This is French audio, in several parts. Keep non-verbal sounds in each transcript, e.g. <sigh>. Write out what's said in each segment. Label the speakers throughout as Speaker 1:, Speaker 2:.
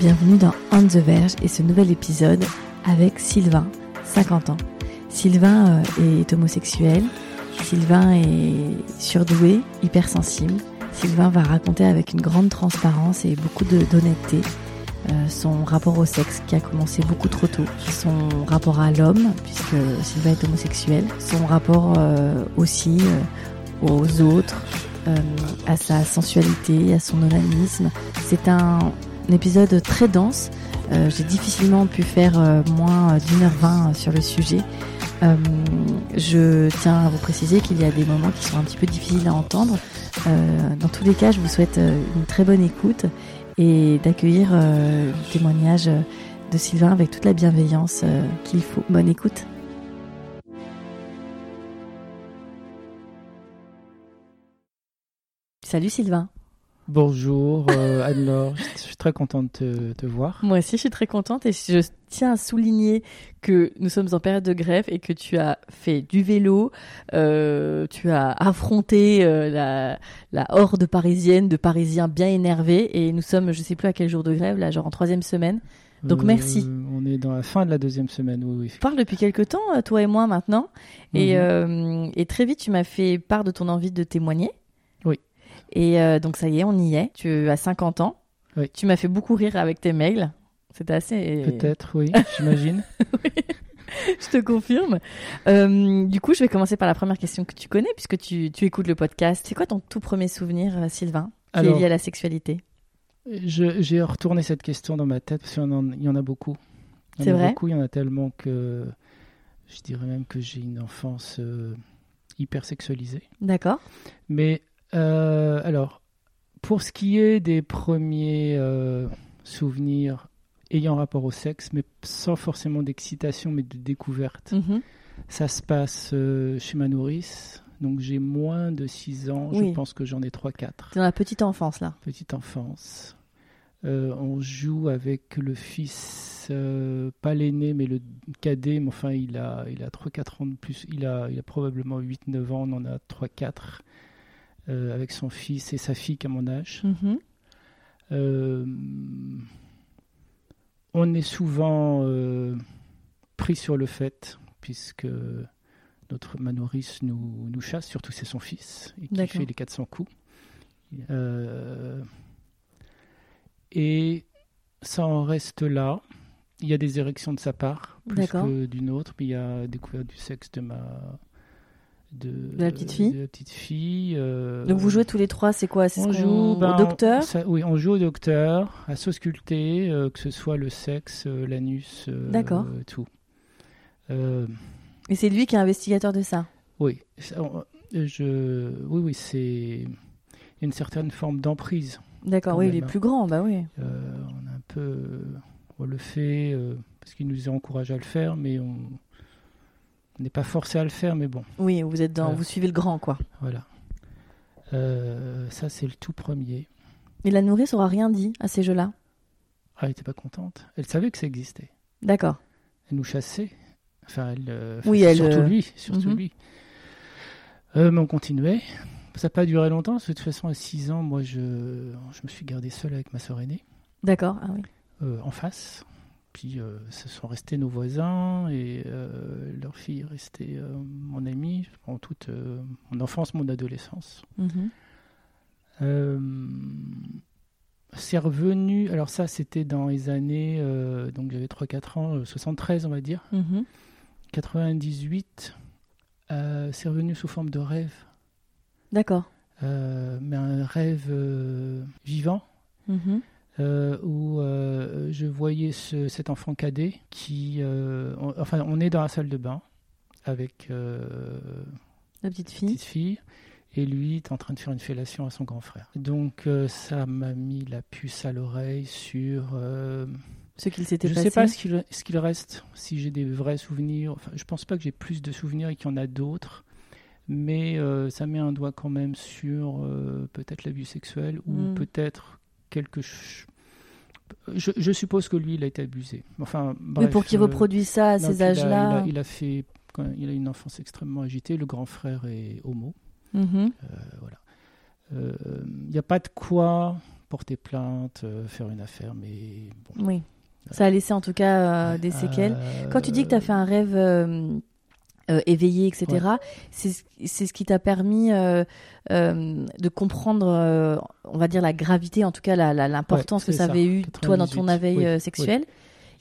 Speaker 1: Bienvenue dans On the Verge et ce nouvel épisode avec Sylvain, 50 ans. Sylvain euh, est homosexuel, Sylvain est surdoué, hypersensible. Sylvain va raconter avec une grande transparence et beaucoup d'honnêteté euh, son rapport au sexe qui a commencé beaucoup trop tôt, son rapport à l'homme puisque Sylvain est homosexuel, son rapport euh, aussi aux autres, à sa sensualité, à son onanisme. C'est un, un épisode très dense. Euh, J'ai difficilement pu faire euh, moins d'une heure vingt sur le sujet. Euh, je tiens à vous préciser qu'il y a des moments qui sont un petit peu difficiles à entendre. Euh, dans tous les cas, je vous souhaite euh, une très bonne écoute et d'accueillir euh, le témoignage de Sylvain avec toute la bienveillance euh, qu'il faut. Bonne écoute. Salut Sylvain.
Speaker 2: Bonjour euh, <laughs> Anne-Laure, je suis très contente de te, voir.
Speaker 1: Moi aussi, je suis très contente et je tiens à souligner que nous sommes en période de grève et que tu as fait du vélo, euh, tu as affronté euh, la, la horde parisienne de Parisiens bien énervés et nous sommes, je sais plus à quel jour de grève, là, genre en troisième semaine. Donc, merci.
Speaker 2: On est dans la fin de la deuxième semaine, oui. oui.
Speaker 1: On parle depuis quelque temps, euh, toi et moi maintenant, et,
Speaker 2: Mhm.
Speaker 1: euh, et très vite, tu m'as fait part de ton envie de témoigner. Et euh, donc ça y est, on y est. Tu as 50 ans.
Speaker 2: Oui.
Speaker 1: Tu m'as fait beaucoup rire avec tes mails. C'était assez.
Speaker 2: Peut-être, oui, <laughs> j'imagine.
Speaker 1: je te confirme. Euh, du coup, je vais commencer par la première question que tu connais, puisque tu, tu écoutes le podcast. C'est quoi ton tout premier souvenir, euh, Sylvain, qui
Speaker 2: Alors-
Speaker 1: est lié à la sexualité?
Speaker 2: J'ai retourné cette question dans ma tête parce qu'il y, en a- il y en a beaucoup.
Speaker 1: C'est
Speaker 2: a
Speaker 1: vrai?
Speaker 2: beaucoup, il y en a tellement que je dirais même que j'ai une enfance euh, hyper sexualisée.
Speaker 1: D'accord.
Speaker 2: Mais euh, alors, pour ce qui est des premiers euh, souvenirs ayant rapport au sexe, mais sans forcément d'excitation, mais de découverte,
Speaker 1: Mhm.
Speaker 2: ça se passe euh, chez ma nourrice. Donc j'ai moins de 6 ans,
Speaker 1: Oui.
Speaker 2: je pense que j'en ai 3-4.
Speaker 1: T'es dans la petite enfance, là.
Speaker 2: Petite enfance. Euh, on joue avec le fils, euh, pas l'aîné, mais le cadet, mais enfin il a, il a 3-4 ans de plus, il a, il a probablement 8-9 ans, on en a 3-4, euh, avec son fils et sa fille qui a mon âge.
Speaker 1: Mhm.
Speaker 2: Euh, on est souvent euh, pris sur le fait, puisque notre ma nourrice nous, nous chasse, surtout c'est son fils, et qui fait les 400 coups. Et ça en reste là. Il y a des érections de sa part, plus que d'une autre, mais il y a découvert du sexe de ma... De,
Speaker 1: la petite fille
Speaker 2: de la petite fille. euh,
Speaker 1: Donc vous jouez tous les trois, c'est quoi? C'est ce
Speaker 2: on joue ben,
Speaker 1: au docteur
Speaker 2: ça- Oui, on joue au docteur, à s'ausculter, euh, que ce soit le sexe, euh, l'anus,
Speaker 1: D'accord.
Speaker 2: tout.
Speaker 1: Et c'est lui qui est investigateur de ça?
Speaker 2: oui, ça, on- je, oui, oui, c'est a une certaine forme d'emprise.
Speaker 1: D'accord, oui,
Speaker 2: même,
Speaker 1: il est
Speaker 2: hein.
Speaker 1: plus grand, bah oui.
Speaker 2: On a un peu, on le fait parce qu'il nous encourage à le faire, mais on on n'est pas forcé à le faire, mais bon,
Speaker 1: Oui, vous êtes dans, vous suivez le grand, quoi.
Speaker 2: voilà. Euh, ça, c'est le tout premier.
Speaker 1: Et la nourrice aura rien dit à ces jeux-là?
Speaker 2: Ah, elle n'était pas contente. Elle savait que ça existait.
Speaker 1: D'accord.
Speaker 2: Elle nous chassait. Enfin, elle, euh,
Speaker 1: Oui, elle,
Speaker 2: surtout
Speaker 1: euh,
Speaker 2: lui, surtout
Speaker 1: mhm.
Speaker 2: lui. Euh, mais on continuait. Ça n'a pas duré longtemps, parce que de toute façon, à 6 ans, moi, je, je me suis gardé seul avec ma sœur aînée,
Speaker 1: D'accord. Ah oui.
Speaker 2: en face. Puis, euh, ce sont restés nos voisins, et euh, leur fille est restée euh, mon amie, pendant toute euh, mon enfance, mon adolescence.
Speaker 1: Mhm.
Speaker 2: Euh, c'est revenu, alors ça, c'était dans les années, donc j'avais 3-4 ans, euh, 73, on va dire.
Speaker 1: Mhm.
Speaker 2: 98, euh, c'est revenu sous forme de rêve,
Speaker 1: D'accord.
Speaker 2: mais un rêve vivant,
Speaker 1: Mhm.
Speaker 2: Euh, où euh, je voyais ce- cet enfant cadet qui, euh, on- enfin, on est dans la salle de bain avec
Speaker 1: La petite fille.
Speaker 2: petite fille, et lui est en train de faire une fellation à son grand frère. Donc ça m'a mis la puce à l'oreille sur
Speaker 1: Ce qu'il s'était
Speaker 2: je
Speaker 1: passé.
Speaker 2: sais pas ce qu'il ce qu'il reste, si j'ai des vrais souvenirs. Enfin, je pense pas que j'ai plus de souvenirs et qu'il y en a d'autres, mais euh, ça met un doigt quand même sur euh, peut-être l'abus sexuel ou
Speaker 1: Mm.
Speaker 2: peut-être quelque chose. Je, je suppose que lui, il a été abusé. Enfin,
Speaker 1: Mais pour qu'il
Speaker 2: euh,
Speaker 1: reproduise ça à ces âges-là.
Speaker 2: il a, il a fait, quand il a une enfance extrêmement agitée. Le grand frère est homo.
Speaker 1: Mhm.
Speaker 2: Euh, voilà. Euh, Il n'y a pas de quoi porter plainte, euh, faire une affaire, mais bon.
Speaker 1: Oui. Ça a laissé en tout cas euh, des
Speaker 2: Euh,
Speaker 1: séquelles. Quand tu dis que tu as fait un rêve euh, euh, éveillé, etc., c'est ce- c'est ce qui t'a permis euh, euh, de comprendre, euh, on va dire, la gravité, en tout cas l'importance
Speaker 2: Ouais,
Speaker 1: que ça avait eu, toi, dans ton
Speaker 2: 98,
Speaker 1: éveil
Speaker 2: oui,
Speaker 1: euh,
Speaker 2: oui.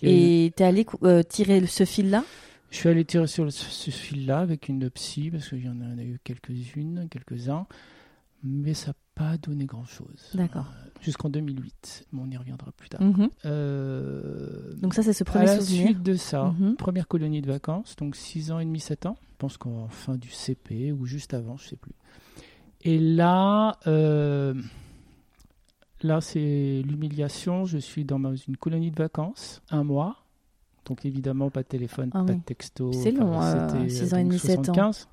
Speaker 1: Et tu es allé tirer ce fil-là?
Speaker 2: Je suis allé tirer sur le- ce fil-là avec une psy, parce qu'il y en a, eu quelques-unes, quelques-uns, mais ça pas donné grand-chose.
Speaker 1: D'accord.
Speaker 2: Euh, Jusqu'en 2008, mais on y reviendra plus tard.
Speaker 1: Mhm.
Speaker 2: Euh,
Speaker 1: Donc ça, c'est ce
Speaker 2: à
Speaker 1: premier
Speaker 2: la
Speaker 1: souvenir.
Speaker 2: suite de ça,
Speaker 1: Mhm.
Speaker 2: première colonie de vacances, donc 6 ans et demi, 7 ans. Je pense qu'en fin du CP ou juste avant, je sais plus. Et là, euh, là c'est l'humiliation. Je suis dans ma- une colonie de vacances, un mois. Donc évidemment, pas de téléphone,
Speaker 1: Ah
Speaker 2: pas
Speaker 1: oui.
Speaker 2: de texto.
Speaker 1: C'est long, euh,
Speaker 2: c'était,
Speaker 1: six ans et demi, sept ans.
Speaker 2: 75.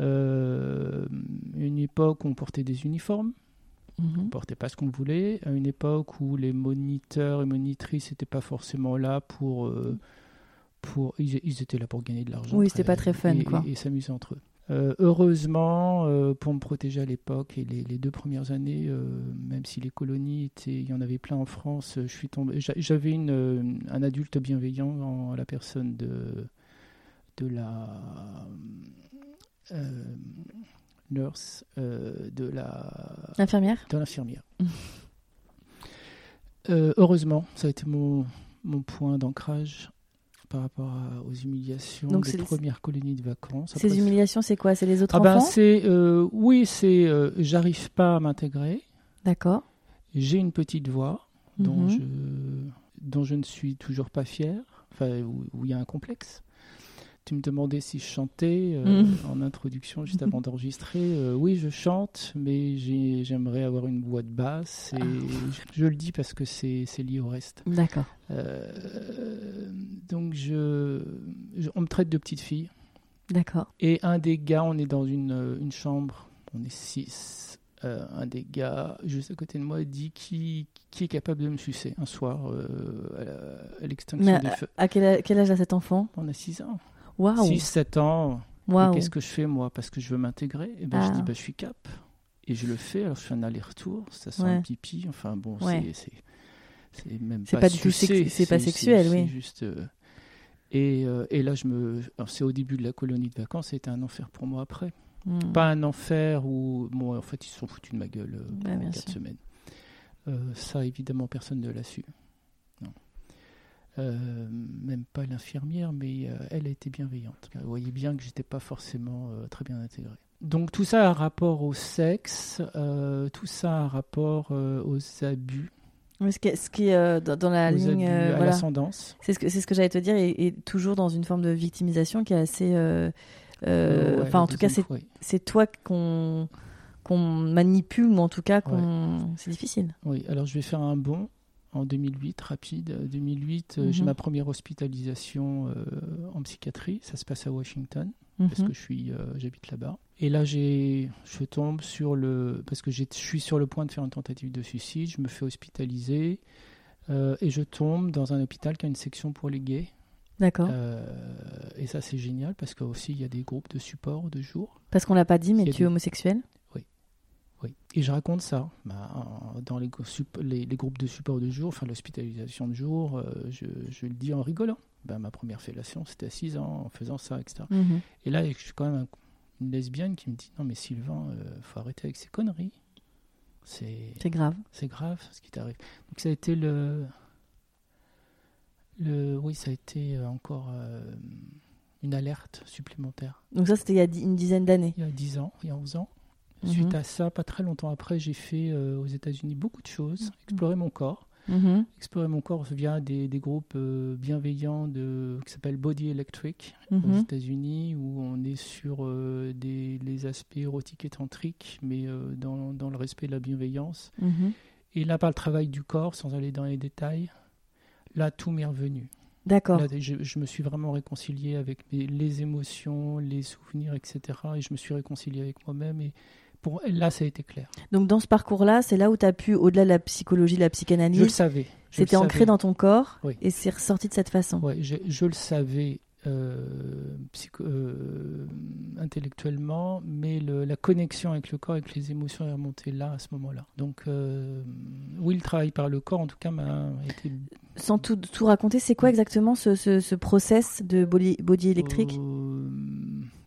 Speaker 2: Euh, une époque où on portait des uniformes
Speaker 1: Mhm.
Speaker 2: on portait pas ce qu'on voulait, à une époque où les moniteurs et monitrices n'étaient pas forcément là pour... euh, pour ils, ils étaient là pour gagner de l'argent.
Speaker 1: Oui, c'était pas très fun,
Speaker 2: et,
Speaker 1: quoi.
Speaker 2: Et, et s'amuser entre eux. Euh, heureusement, euh, pour me protéger à l'époque et les, les deux premières années, euh, même si les colonies étaient, il y en avait plein en France, je suis tombé. j'a- J'avais une, un adulte bienveillant en la personne de de la nurse, euh, de la
Speaker 1: Infirmière
Speaker 2: de l'infirmière. Euh, heureusement, ça a été mon, mon point d'ancrage par rapport à- aux humiliations
Speaker 1: Donc
Speaker 2: des premières colonies de vacances.
Speaker 1: Ces humiliations, c'est quoi? C'est les autres
Speaker 2: ah ben,
Speaker 1: enfants?
Speaker 2: c'est euh, oui, c'est j'arrive pas à m'intégrer.
Speaker 1: D'accord.
Speaker 2: J'ai une petite voix dont
Speaker 1: Mhm.
Speaker 2: je dont je ne suis toujours pas fier, enfin où il y a un complexe. Tu me demandais si je chantais euh,
Speaker 1: Mhm.
Speaker 2: en introduction juste avant d'enregistrer. Euh, oui, je chante, mais j'ai- j'aimerais avoir une voix de basse. Et
Speaker 1: Ah.
Speaker 2: je, je le dis parce que c'est lié au reste.
Speaker 1: D'accord.
Speaker 2: Euh, donc je, je- on me traite de petite fille.
Speaker 1: D'accord.
Speaker 2: Et un des gars, on est dans une, une chambre, on est six. Un des gars, juste à côté de moi, dit qui, qui est capable de me sucer un soir à l'extinction des
Speaker 1: à,
Speaker 2: feux.
Speaker 1: à quel, âge a cet enfant?
Speaker 2: On a 6 ans.
Speaker 1: Waouh
Speaker 2: 6, 7 ans. Qu'est-ce que je fais moi Parce que je veux m'intégrer? Et ben,
Speaker 1: Ah.
Speaker 2: Je dis bah, je suis cap. Et je le fais, alors je fais un aller-retour, ça sent
Speaker 1: Ouais.
Speaker 2: le pipi. Enfin bon,
Speaker 1: Ouais.
Speaker 2: c'est- même pas,
Speaker 1: pas du tout c'est pas sexuel, oui.
Speaker 2: juste. euh, Et, euh, et là, je me. C'est au début de la colonie de vacances, c'était un enfer pour moi après.
Speaker 1: Hmm.
Speaker 2: Pas un enfer où, bon, en fait, ils se sont foutus de ma gueule euh, pendant quatre
Speaker 1: sûr.
Speaker 2: semaines. Ça, évidemment, personne ne l'a su. Euh, même pas l'infirmière, mais euh, elle a été bienveillante. Vous voyez bien que j'étais pas forcément euh, très bien intégré. Donc tout ça a rapport au sexe, tout ça a rapport aux abus,
Speaker 1: Ce qui est, ce qui est, dans, la
Speaker 2: aux
Speaker 1: ligne,
Speaker 2: abus à
Speaker 1: voilà.
Speaker 2: l'ascendance.
Speaker 1: C'est ce que c'est ce que j'allais te dire et, et toujours dans une forme de victimisation qui est assez.
Speaker 2: Ouais,
Speaker 1: Enfin, en tout cas, c'est toi qu'on qu'on manipule ou en tout cas qu'on. C'est difficile.
Speaker 2: Oui, alors je vais faire un bond en 2008, rapide. Euh, 2008, euh, j'ai
Speaker 1: Mhm.
Speaker 2: ma première hospitalisation euh, en psychiatrie. Ça se passe à Washington, parce
Speaker 1: Mhm.
Speaker 2: que je suis, euh, j'habite là-bas. Et là, j'ai, je tombe sur le, parce que je suis sur le point de faire une tentative de suicide. Je me fais hospitaliser euh, et je tombe dans un hôpital qui a une section pour les gays.
Speaker 1: D'accord.
Speaker 2: Euh, et ça, c'est génial parce qu'aussi il y a des groupes de support de jour.
Speaker 1: Parce qu'on l'a pas dit, mais tu es
Speaker 2: des-
Speaker 1: homosexuel?
Speaker 2: Oui. Et je raconte ça bah, dans les, groupes de support de jour, enfin l'hospitalisation de jour, euh, je, je le dis en rigolant. Ben, ma première fellation, c'était à 6 ans, en faisant ça, etc.
Speaker 1: Mhm.
Speaker 2: Et là, je suis quand même un- une lesbienne qui me dit Non, mais Sylvain, euh, faut arrêter avec ces conneries. C'est
Speaker 1: grave.
Speaker 2: c'est grave ce qui t'arrive. Donc, ça a été le. le oui, ça a été encore euh, une alerte supplémentaire.
Speaker 1: Donc ça, c'était il y a une dizaine d'années.
Speaker 2: Il y a 10 ans, il y a 11 ans.
Speaker 1: Mhm.
Speaker 2: Suite à ça, pas très longtemps après, j'ai fait euh, aux États-Unis beaucoup de choses, explorer mon corps.
Speaker 1: Mhm.
Speaker 2: explorer mon corps via des, des groupes euh, bienveillants de, qui s'appellent Body Electric aux
Speaker 1: Mhm.
Speaker 2: États-Unis, où on est sur euh, des, les aspects érotiques et tantriques, mais euh, dans, dans le respect de la bienveillance.
Speaker 1: Mhm.
Speaker 2: Et là, par le travail du corps, sans aller dans les détails, là, tout m'est revenu.
Speaker 1: D'accord.
Speaker 2: Je, je me suis vraiment réconcilié avec mes- les émotions, les souvenirs, etc. Et je me suis réconcilié avec moi-même. Et pour, là, ça a été clair.
Speaker 1: Donc dans ce parcours-là, c'est là où tu as pu, au-delà de la psychologie, de la
Speaker 2: Je le
Speaker 1: psychanalyse,
Speaker 2: savais. je le
Speaker 1: c'était ancré
Speaker 2: savais.
Speaker 1: dans ton corps
Speaker 2: Oui.
Speaker 1: et c'est ressorti de cette façon.
Speaker 2: Ouais, je, je le savais euh, psycho- euh, intellectuellement, mais le- la connexion avec le corps, avec les émotions est remontée là, à ce moment-là. Donc, euh, oui, le travail par le corps, en tout cas, m'a été
Speaker 1: Sans tout, tout raconter, c'est quoi exactement ce, ce, ce process de body, body électrique?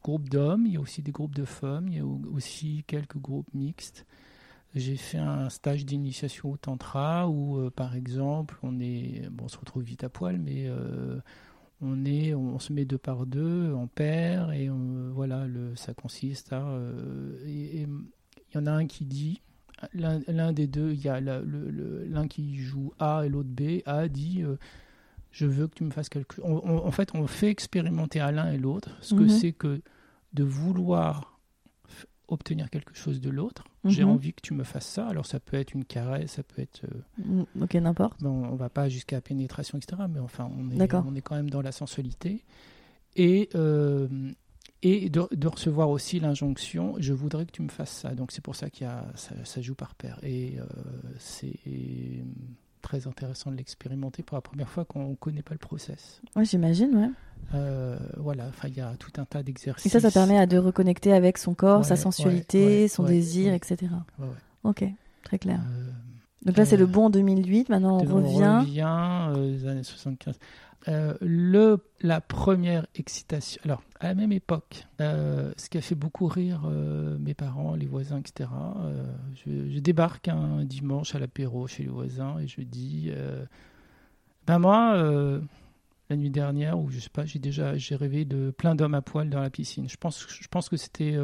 Speaker 2: Euh, groupe d'hommes, il y a aussi des groupes de femmes, il y a au- aussi quelques groupes mixtes. J'ai fait un stage d'initiation au tantra où, euh, par exemple, on est, bon, on se retrouve vite à poil, mais euh, on est, on, se met deux par deux, en paire, et on- voilà, le, ça consiste à, euh, il y en a un qui dit, l'un des deux, il y a l'un qui joue A et l'autre B. A dit Je veux que tu me fasses quelque chose. En fait, on fait expérimenter à l'un et l'autre ce que
Speaker 1: Mhm.
Speaker 2: c'est que de vouloir obtenir quelque chose de l'autre. J'ai
Speaker 1: Mhm.
Speaker 2: envie que tu me fasses ça. Alors, ça peut être une caresse, ça peut être. euh,
Speaker 1: Mm, Ok, n'importe.
Speaker 2: Bon, on va pas jusqu'à la pénétration, etc. Mais enfin, on est, on est quand même dans la sensualité. Et, euh, et de, de recevoir aussi l'injonction je voudrais que tu me fasses ça. Donc, c'est pour ça qu'il y a, ça, ça joue par paire. Et euh, c'est très intéressant de l'expérimenter pour la première fois quand on ne connaît pas le process.
Speaker 1: Ouais, j'imagine, ouais.
Speaker 2: Euh, voilà, enfin, il y a tout un tas d'exercices.
Speaker 1: Et ça, ça permet à de reconnecter avec son corps, sa sensualité,
Speaker 2: ouais,
Speaker 1: son désir, etc. Ok, très clair.
Speaker 2: Euh,
Speaker 1: Donc là, c'est le
Speaker 2: euh,
Speaker 1: bon 2008. Maintenant, on
Speaker 2: On
Speaker 1: revient.
Speaker 2: revient euh, les années 75. Euh, le, la première excitation. Alors, à la même époque, euh, ce qui a fait beaucoup rire euh, mes parents, les voisins, etc. je, je débarque un dimanche à l'apéro chez les voisins et je dis Ben, moi, la nuit dernière, ou je sais pas, j'ai déjà j'ai rêvé de plein d'hommes à poil dans la piscine. Je pense, je pense que c'était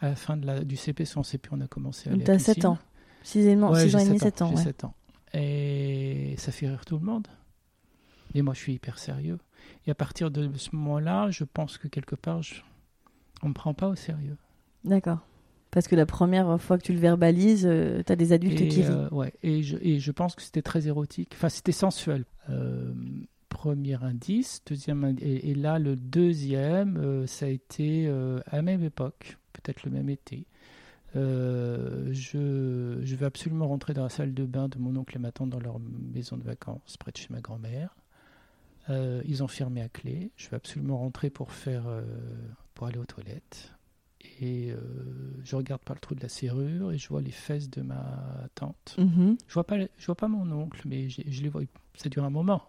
Speaker 2: à la fin de la, du CP, sans CP, on a commencé à aller
Speaker 1: t'as 7
Speaker 2: piscine.
Speaker 1: ans. 6 ans, et demi,
Speaker 2: 7
Speaker 1: 7 ans.
Speaker 2: J'ai
Speaker 1: ouais.
Speaker 2: 7 ans. Et ça fait rire tout le monde. Mais moi, je suis hyper sérieux. Et à partir de ce moment-là, je pense que quelque part, je... on ne me prend pas au sérieux.
Speaker 1: D'accord. Parce que la première fois que tu le verbalises, euh, t'as des adultes
Speaker 2: Et,
Speaker 1: qui rient.
Speaker 2: euh, ouais, et, je, et je pense que c'était très érotique. Enfin, c'était sensuel. Euh, premier indice. Deuxième et, et là, le deuxième, euh, ça a été à la même époque, peut-être le même été. Euh, je, je vais absolument rentrer dans la salle de bain de mon oncle et ma tante dans leur maison de vacances, près de chez ma grand-mère. Euh, ils ont fermé à clé. Je vais absolument rentrer pour faire, euh, pour aller aux toilettes. Et euh, je regarde par le trou de la serrure et je vois les fesses de ma tante.
Speaker 1: Mhm.
Speaker 2: Je vois pas, je vois pas mon oncle, mais je les vois. Ça dure un moment.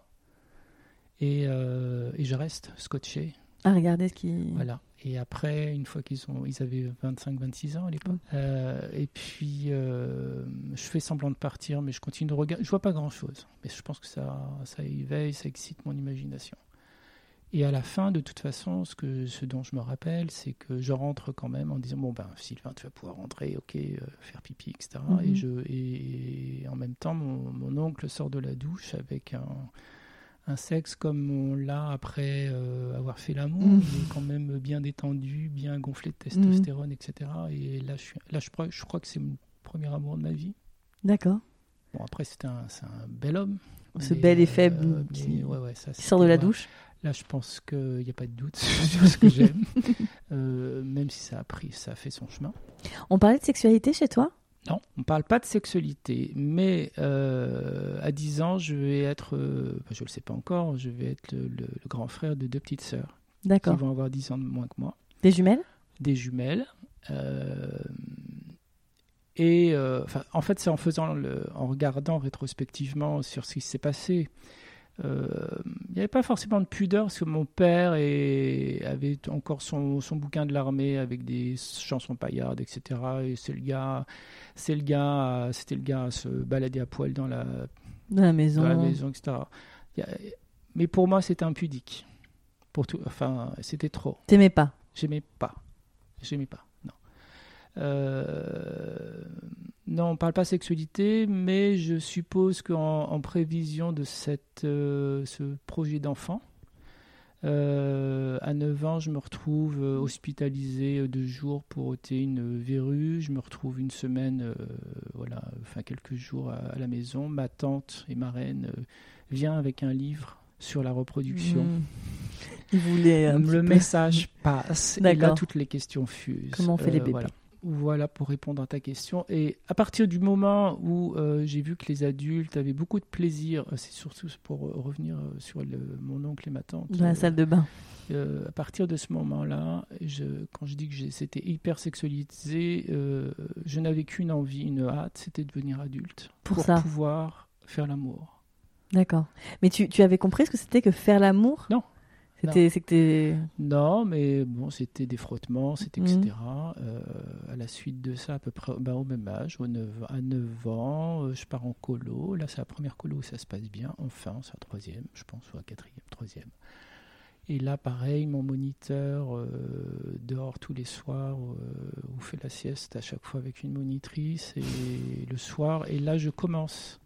Speaker 2: Et, et je reste scotché.
Speaker 1: Ah, regardez ce qui.
Speaker 2: Voilà. Et après, une fois qu'ils ont, ils avaient 25-26 ans à l'époque.
Speaker 1: Mm.
Speaker 2: Euh, et puis, euh, je fais semblant de partir, mais je continue de regarder. Je vois pas grand-chose, mais je pense que ça, ça éveille, ça excite mon imagination. Et à la fin, de toute façon, ce, que, ce dont je me rappelle, c'est que je rentre quand même en disant bon ben Sylvain, tu vas pouvoir rentrer, ok, euh, faire pipi, etc.
Speaker 1: Mhm.
Speaker 2: Et je et, et en même temps, mon, mon oncle sort de la douche avec un un sexe comme on l'a après euh, avoir fait l'amour,
Speaker 1: Mhm.
Speaker 2: il est quand même bien détendu, bien gonflé de testostérone, etc. Et là, je, suis, là je, crois, je crois que c'est mon premier amour de ma vie.
Speaker 1: D'accord.
Speaker 2: Bon, après, c'était un, c'est un bel homme.
Speaker 1: Ce
Speaker 2: mais,
Speaker 1: bel effet
Speaker 2: euh,
Speaker 1: qui,
Speaker 2: mais ouais, ouais, ça,
Speaker 1: qui sort de la douche.
Speaker 2: Là, je pense qu'il n'y a pas de doute <laughs> sur ce que j'aime, <laughs> Euh, même si ça a pris, ça a fait son chemin.
Speaker 1: On parlait de sexualité chez toi?
Speaker 2: Non, on ne parle pas de sexualité, mais euh, à 10 ans, je vais être, euh, je ne le sais pas encore, je vais être le, le- le grand frère de deux petites sœurs qui
Speaker 1: D'accord.
Speaker 2: vont avoir 10 ans de moins que moi,
Speaker 1: Des jumelles?
Speaker 2: Des jumelles. euh, et en fait, c'est en faisant, le, en regardant rétrospectivement sur ce qui s'est passé. Euh, Il n'y avait pas forcément de pudeur parce que mon père est- avait encore son, son bouquin de l'armée avec des chansons paillardes, etc. Et c'est le gars, c'est le gars, c'était le gars à se balader à poil dans la,
Speaker 1: Dans la maison.
Speaker 2: dans la maison, etc. A- mais pour moi, c'était impudique. Pour tout, enfin, c'était trop.
Speaker 1: T'aimais pas
Speaker 2: J'aimais pas. J'aimais pas. Non. Euh, non, on parle pas sexualité, mais je suppose qu'en en prévision de cette, euh, ce projet d'enfant, euh, à 9 ans, je me retrouve hospitalisé deux jours pour ôter une verrue. Je me retrouve une semaine, euh, voilà, enfin quelques jours à, à la maison. Ma tante et ma reine euh, vient avec un livre sur la reproduction.
Speaker 1: Mmh. Il voulait
Speaker 2: Le message passe et là toutes les questions fusent.
Speaker 1: Comment on fait les bébés?
Speaker 2: Voilà. Voilà pour répondre à ta question. Et à partir du moment où euh, j'ai vu que les adultes avaient beaucoup de plaisir, euh, c'est surtout pour revenir euh, sur le- mon oncle et ma tante.
Speaker 1: dans la
Speaker 2: euh,
Speaker 1: salle de bain.
Speaker 2: euh, à partir de ce moment-là, je, quand je dis que c'était hyper sexualisé, je n'avais qu'une envie, une hâte, c'était de devenir adulte
Speaker 1: Pour ça.
Speaker 2: pouvoir faire l'amour.
Speaker 1: D'accord. Mais tu, tu avais compris ce que c'était que faire l'amour?
Speaker 2: Non.
Speaker 1: C'était, t'es-
Speaker 2: Non, mais bon, c'était des frottements, c'était
Speaker 1: Mhm.
Speaker 2: etc. Euh, à la suite de ça, à peu près bah, au même âge, au 9 à 9 ans, euh, je pars en colo. Là, c'est la première colo où ça se passe bien. Enfin, c'est la troisième, je pense, ou la quatrième, troisième. Et là, pareil, mon moniteur euh, dort tous les soirs, euh, ou fait la sieste à chaque fois avec une monitrice, et le soir. Et là, je commence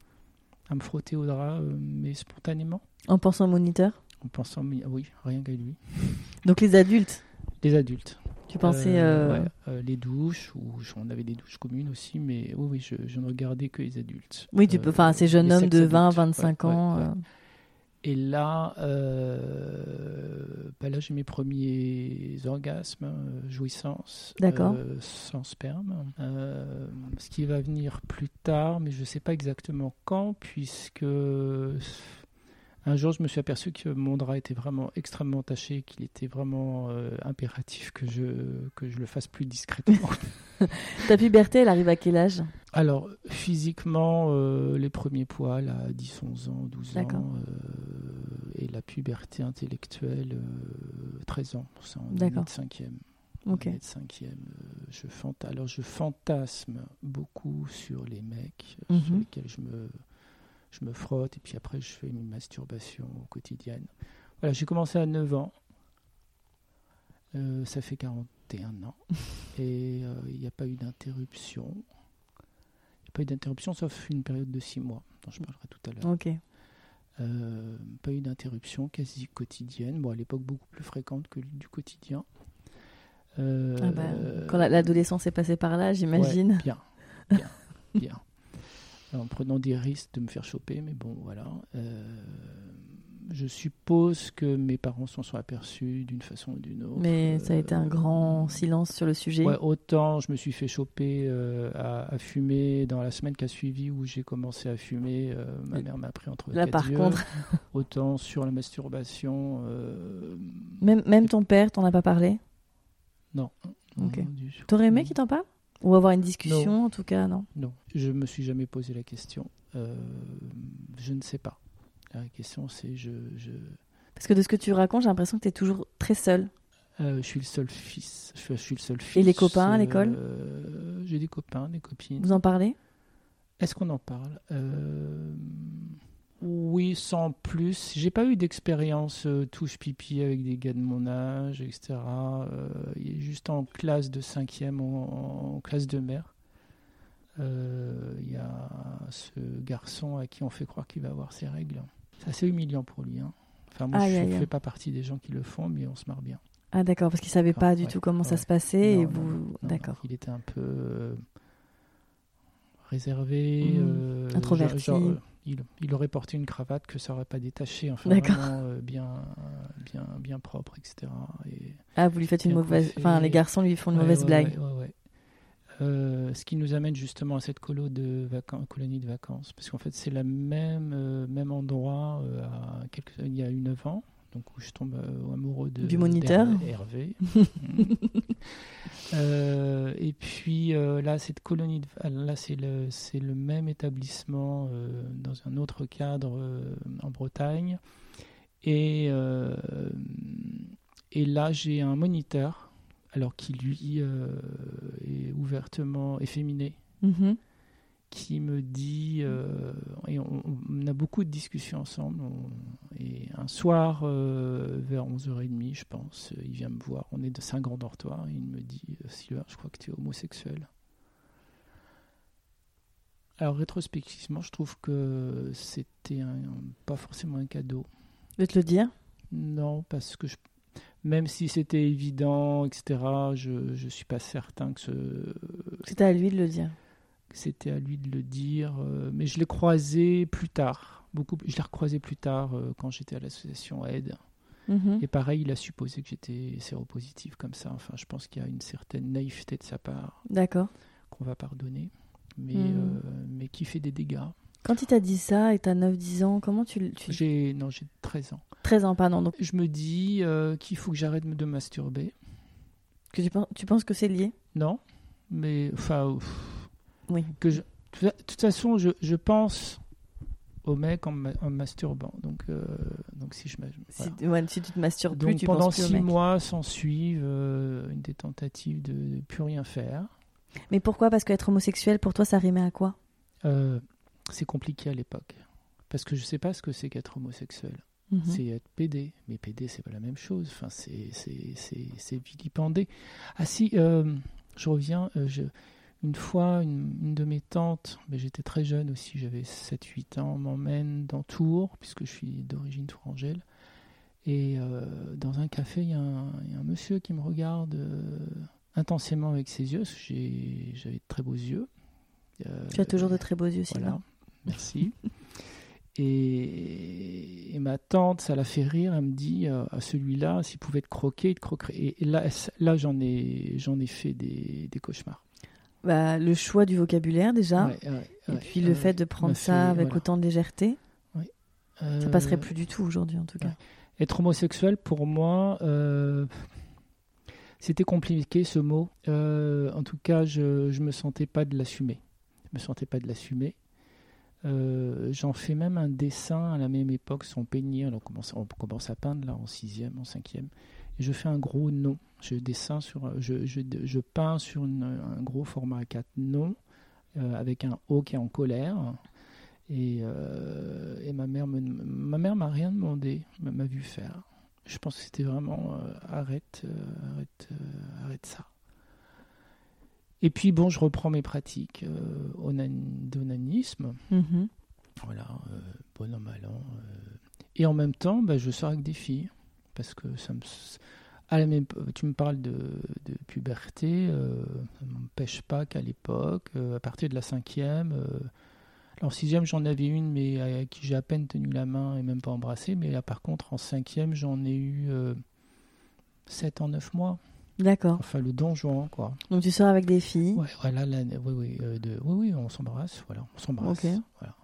Speaker 2: à me frotter au drap, euh, mais spontanément,
Speaker 1: en pensant au moniteur?
Speaker 2: En pensant, mais- oui, rien qu'à lui. <laughs>
Speaker 1: Donc les adultes,
Speaker 2: Les adultes.
Speaker 1: tu pensais.
Speaker 2: Euh,
Speaker 1: euh,
Speaker 2: ouais, euh, les douches, ou on avait des douches communes aussi, mais oui, oui je, je ne regardais que les adultes.
Speaker 1: Oui, tu peux. Enfin, ces jeunes hommes de
Speaker 2: sex
Speaker 1: 20,
Speaker 2: adultes,
Speaker 1: 25
Speaker 2: ouais,
Speaker 1: ans.
Speaker 2: ouais, Et là, euh, bah là j'ai mes premiers orgasmes, euh, jouissances, euh, sans sperme. Ce qui va venir plus tard, mais je ne sais pas exactement quand, puisque un jour je me suis aperçu que mon drap était vraiment extrêmement taché, qu'il était vraiment euh, impératif que je, que je le fasse plus discrètement. <laughs> <laughs>
Speaker 1: Ta puberté, elle arrive à quel âge?
Speaker 2: Alors, physiquement, euh, les premiers poils à 10, 11 ans, 12
Speaker 1: D'accord.
Speaker 2: ans, euh, et la puberté intellectuelle, euh, 13 ans, en
Speaker 1: D'accord.
Speaker 2: année de cinquième. En
Speaker 1: Ok.
Speaker 2: année de cinquième, je fanta- Alors, je fantasme beaucoup sur les mecs sur
Speaker 1: Mhm.
Speaker 2: lesquels je me, je me frotte, et puis après, je fais une masturbation quotidienne. Voilà, j'ai commencé à 9 ans. Euh, ça fait 41 ans. <laughs> Et euh, il n'y a pas eu d'interruption. Il n'y a pas eu d'interruption, sauf une période de 6 mois, dont je parlerai tout à l'heure.
Speaker 1: Ok.
Speaker 2: Euh, pas eu d'interruption quasi quotidienne. Bon, à l'époque, beaucoup plus fréquente que du quotidien.
Speaker 1: Ah bah, quand la- l'adolescence est passée par là, j'imagine.
Speaker 2: Ouais, bien, bien, bien. <laughs> En prenant des risques de me faire choper, mais bon, voilà. Euh, je suppose que mes parents s'en sont aperçus d'une façon ou d'une autre.
Speaker 1: Mais ça a été un
Speaker 2: Euh,
Speaker 1: grand silence sur le sujet.
Speaker 2: Ouais, autant je me suis fait choper euh, à, à fumer dans la semaine qui a suivi où j'ai commencé à fumer. euh, ma mère m'a pris entre
Speaker 1: Là,
Speaker 2: quatre
Speaker 1: par
Speaker 2: yeux.
Speaker 1: contre, <laughs>
Speaker 2: Autant sur la masturbation. euh,
Speaker 1: même, même ton père, t'en as pas parlé?
Speaker 2: Non.
Speaker 1: Ok.
Speaker 2: Non, tout.
Speaker 1: T'aurais aimé qu'il t'en parle? Ou avoir une discussion, en tout cas, non
Speaker 2: Non, je me suis jamais posé la question. Euh, je ne sais pas. La question, c'est je, je,
Speaker 1: Parce que de ce que tu racontes, j'ai l'impression que t'es toujours très seul.
Speaker 2: euh, je suis le seul fils. Je, suis- je suis le seul fils.
Speaker 1: Et les copains à l'école
Speaker 2: euh, J'ai des copains, des copines.
Speaker 1: Vous en parlez?
Speaker 2: Est-ce qu'on en parle? Euh, Oui, sans plus. J'ai pas eu d'expérience euh, touche pipi avec des gars de mon âge, etc. Euh, juste en classe de cinquième, en, en classe de mère. Euh, Il y a ce garçon à qui on fait croire qu'il va avoir ses règles. C'est assez humiliant pour lui. hein. Enfin, moi, je ne fais pas partie des gens qui le font, mais on se marre bien.
Speaker 1: Ah d'accord, parce qu'il savait pas du
Speaker 2: ouais,
Speaker 1: tout comment ça se passait
Speaker 2: Non,
Speaker 1: et vous... D'accord.
Speaker 2: Il était un peu euh, réservé, euh,
Speaker 1: Introverti.
Speaker 2: genre- genre, il, il aurait porté une cravate que ça aurait pas détaché, enfin vraiment euh, bien, bien, bien propre, etc. Et,
Speaker 1: Ah, vous lui faites une mauvaise... Enfin, les garçons lui font une
Speaker 2: Ouais,
Speaker 1: mauvaise
Speaker 2: ouais,
Speaker 1: blague.
Speaker 2: ouais. Euh, ce qui nous amène justement à cette colo de vacances, colonie de vacances, parce qu'en fait c'est le même, euh, même endroit à quelques, il y a eu 9 ans, donc où je tombe euh, amoureux de
Speaker 1: Du moniteur.
Speaker 2: d'Hervé- Hervé. <laughs> Mhm. Euh, et puis euh, là, cette colonie, de, là c'est le, c'est le même établissement dans un autre cadre en Bretagne, et et là j'ai un moniteur alors qui lui est ouvertement efféminé,
Speaker 1: Mhm.
Speaker 2: Qui me dit, euh, et on, on a beaucoup de discussions ensemble, on- Et un soir, euh, vers 11h30, je pense, il vient me voir. On est de saint grand dortoir. Et il me dit Sylvain, je crois que tu es homosexuel. Alors, rétrospectivement, je trouve que c'était pas forcément un cadeau.
Speaker 1: De te le dire
Speaker 2: Non, parce que je, même si c'était évident, etc., je ne suis pas certain que ce.
Speaker 1: C'était à lui de le dire.
Speaker 2: C'était à lui de le dire, euh, mais je l'ai croisé plus tard. Beaucoup, je l'ai recroisé plus tard euh, quand j'étais à l'association Aide. Mhm. Et pareil, il a supposé que j'étais séropositif comme ça. Enfin, je pense qu'il y a une certaine naïveté de sa part.
Speaker 1: D'accord.
Speaker 2: Qu'on va pardonner, mais, mhm. euh, mais qui fait des dégâts.
Speaker 1: Quand il t'a dit ça et t'as 9-10 ans, comment tu... tu...
Speaker 2: J'ai, non, j'ai 13 ans.
Speaker 1: 13 ans, pardon. Donc...
Speaker 2: Je me dis euh, qu'il faut que j'arrête de masturber.
Speaker 1: Que tu, penses, tu penses que c'est lié?
Speaker 2: Non, mais enfin...
Speaker 1: Oui.
Speaker 2: Que je, de toute façon, je, je pense au mec en, masturbant. Donc, euh, donc si je
Speaker 1: si, ouais, si, tu te masturbes
Speaker 2: donc,
Speaker 1: tu
Speaker 2: pendant
Speaker 1: six
Speaker 2: mois s'en suivent euh, une des tentatives de ne plus rien faire.
Speaker 1: Mais pourquoi? Parce qu'être homosexuel, pour toi, ça rimait à quoi?
Speaker 2: C'est compliqué à l'époque. Parce que je ne sais pas ce que c'est qu'être homosexuel. Mhm. C'est être PD. Mais PD, c'est pas la même chose. Enfin, c'est vilipendé. Ah si, euh, je reviens. Euh, je, une fois, une, de mes tantes, mais j'étais très jeune aussi, j'avais 7-8 ans, m'emmène dans Tours, puisque je suis d'origine tourangelle. Et euh, dans un café, il y, a un monsieur qui me regarde intensément avec ses yeux. J'avais de très beaux yeux.
Speaker 1: tu as toujours de très beaux yeux, Sylvain.
Speaker 2: Merci. <laughs> Et, ma tante, ça l'a fait rire. Elle me dit euh, à celui-là, s'il pouvait te croquer, il te croquerait. Et, là, là j'en ai, ai fait des, des cauchemars.
Speaker 1: Bah, le choix du vocabulaire déjà, et puis le fait de prendre ça avec autant de légèreté, euh, ça passerait plus du tout aujourd'hui en tout cas.
Speaker 2: Être homosexuel pour moi, euh, c'était compliqué ce mot. en tout cas, je ne me sentais pas de l'assumer. Je me sentais pas de l'assumer. Euh, j'en fais même un dessin à la même époque, son peignir. Alors on commence, à peindre là en sixième, en cinquième. Je fais un gros nom. Je dessine sur, je, je, je peins sur un gros format 4 nom euh, avec un O qui est en colère. Et, euh, et ma mère me, ma mère m'a rien demandé, m'a vu faire. Je pense que c'était vraiment arrête, arrête, arrête ça. Et puis, bon, je reprends mes pratiques euh, d'onanisme. Mhm. Voilà, euh, bon an, mal an. Euh. et en même temps, bah, je sors avec des filles. Parce que ça me. À la même, tu me parles de, de puberté, ça ne m'empêche pas qu'à l'époque, à partir de la cinquième, en sixième j'en avais une, mais à qui j'ai à peine tenu la main et même pas embrassé, mais là par contre en cinquième j'en ai eu sept en neuf mois.
Speaker 1: D'accord.
Speaker 2: Enfin, le donjon, quoi.
Speaker 1: Donc tu sors avec des filles
Speaker 2: Ouais, voilà, oui, oui, euh, de, oui, oui, on s'embrasse, voilà, on s'embrasse. Voilà.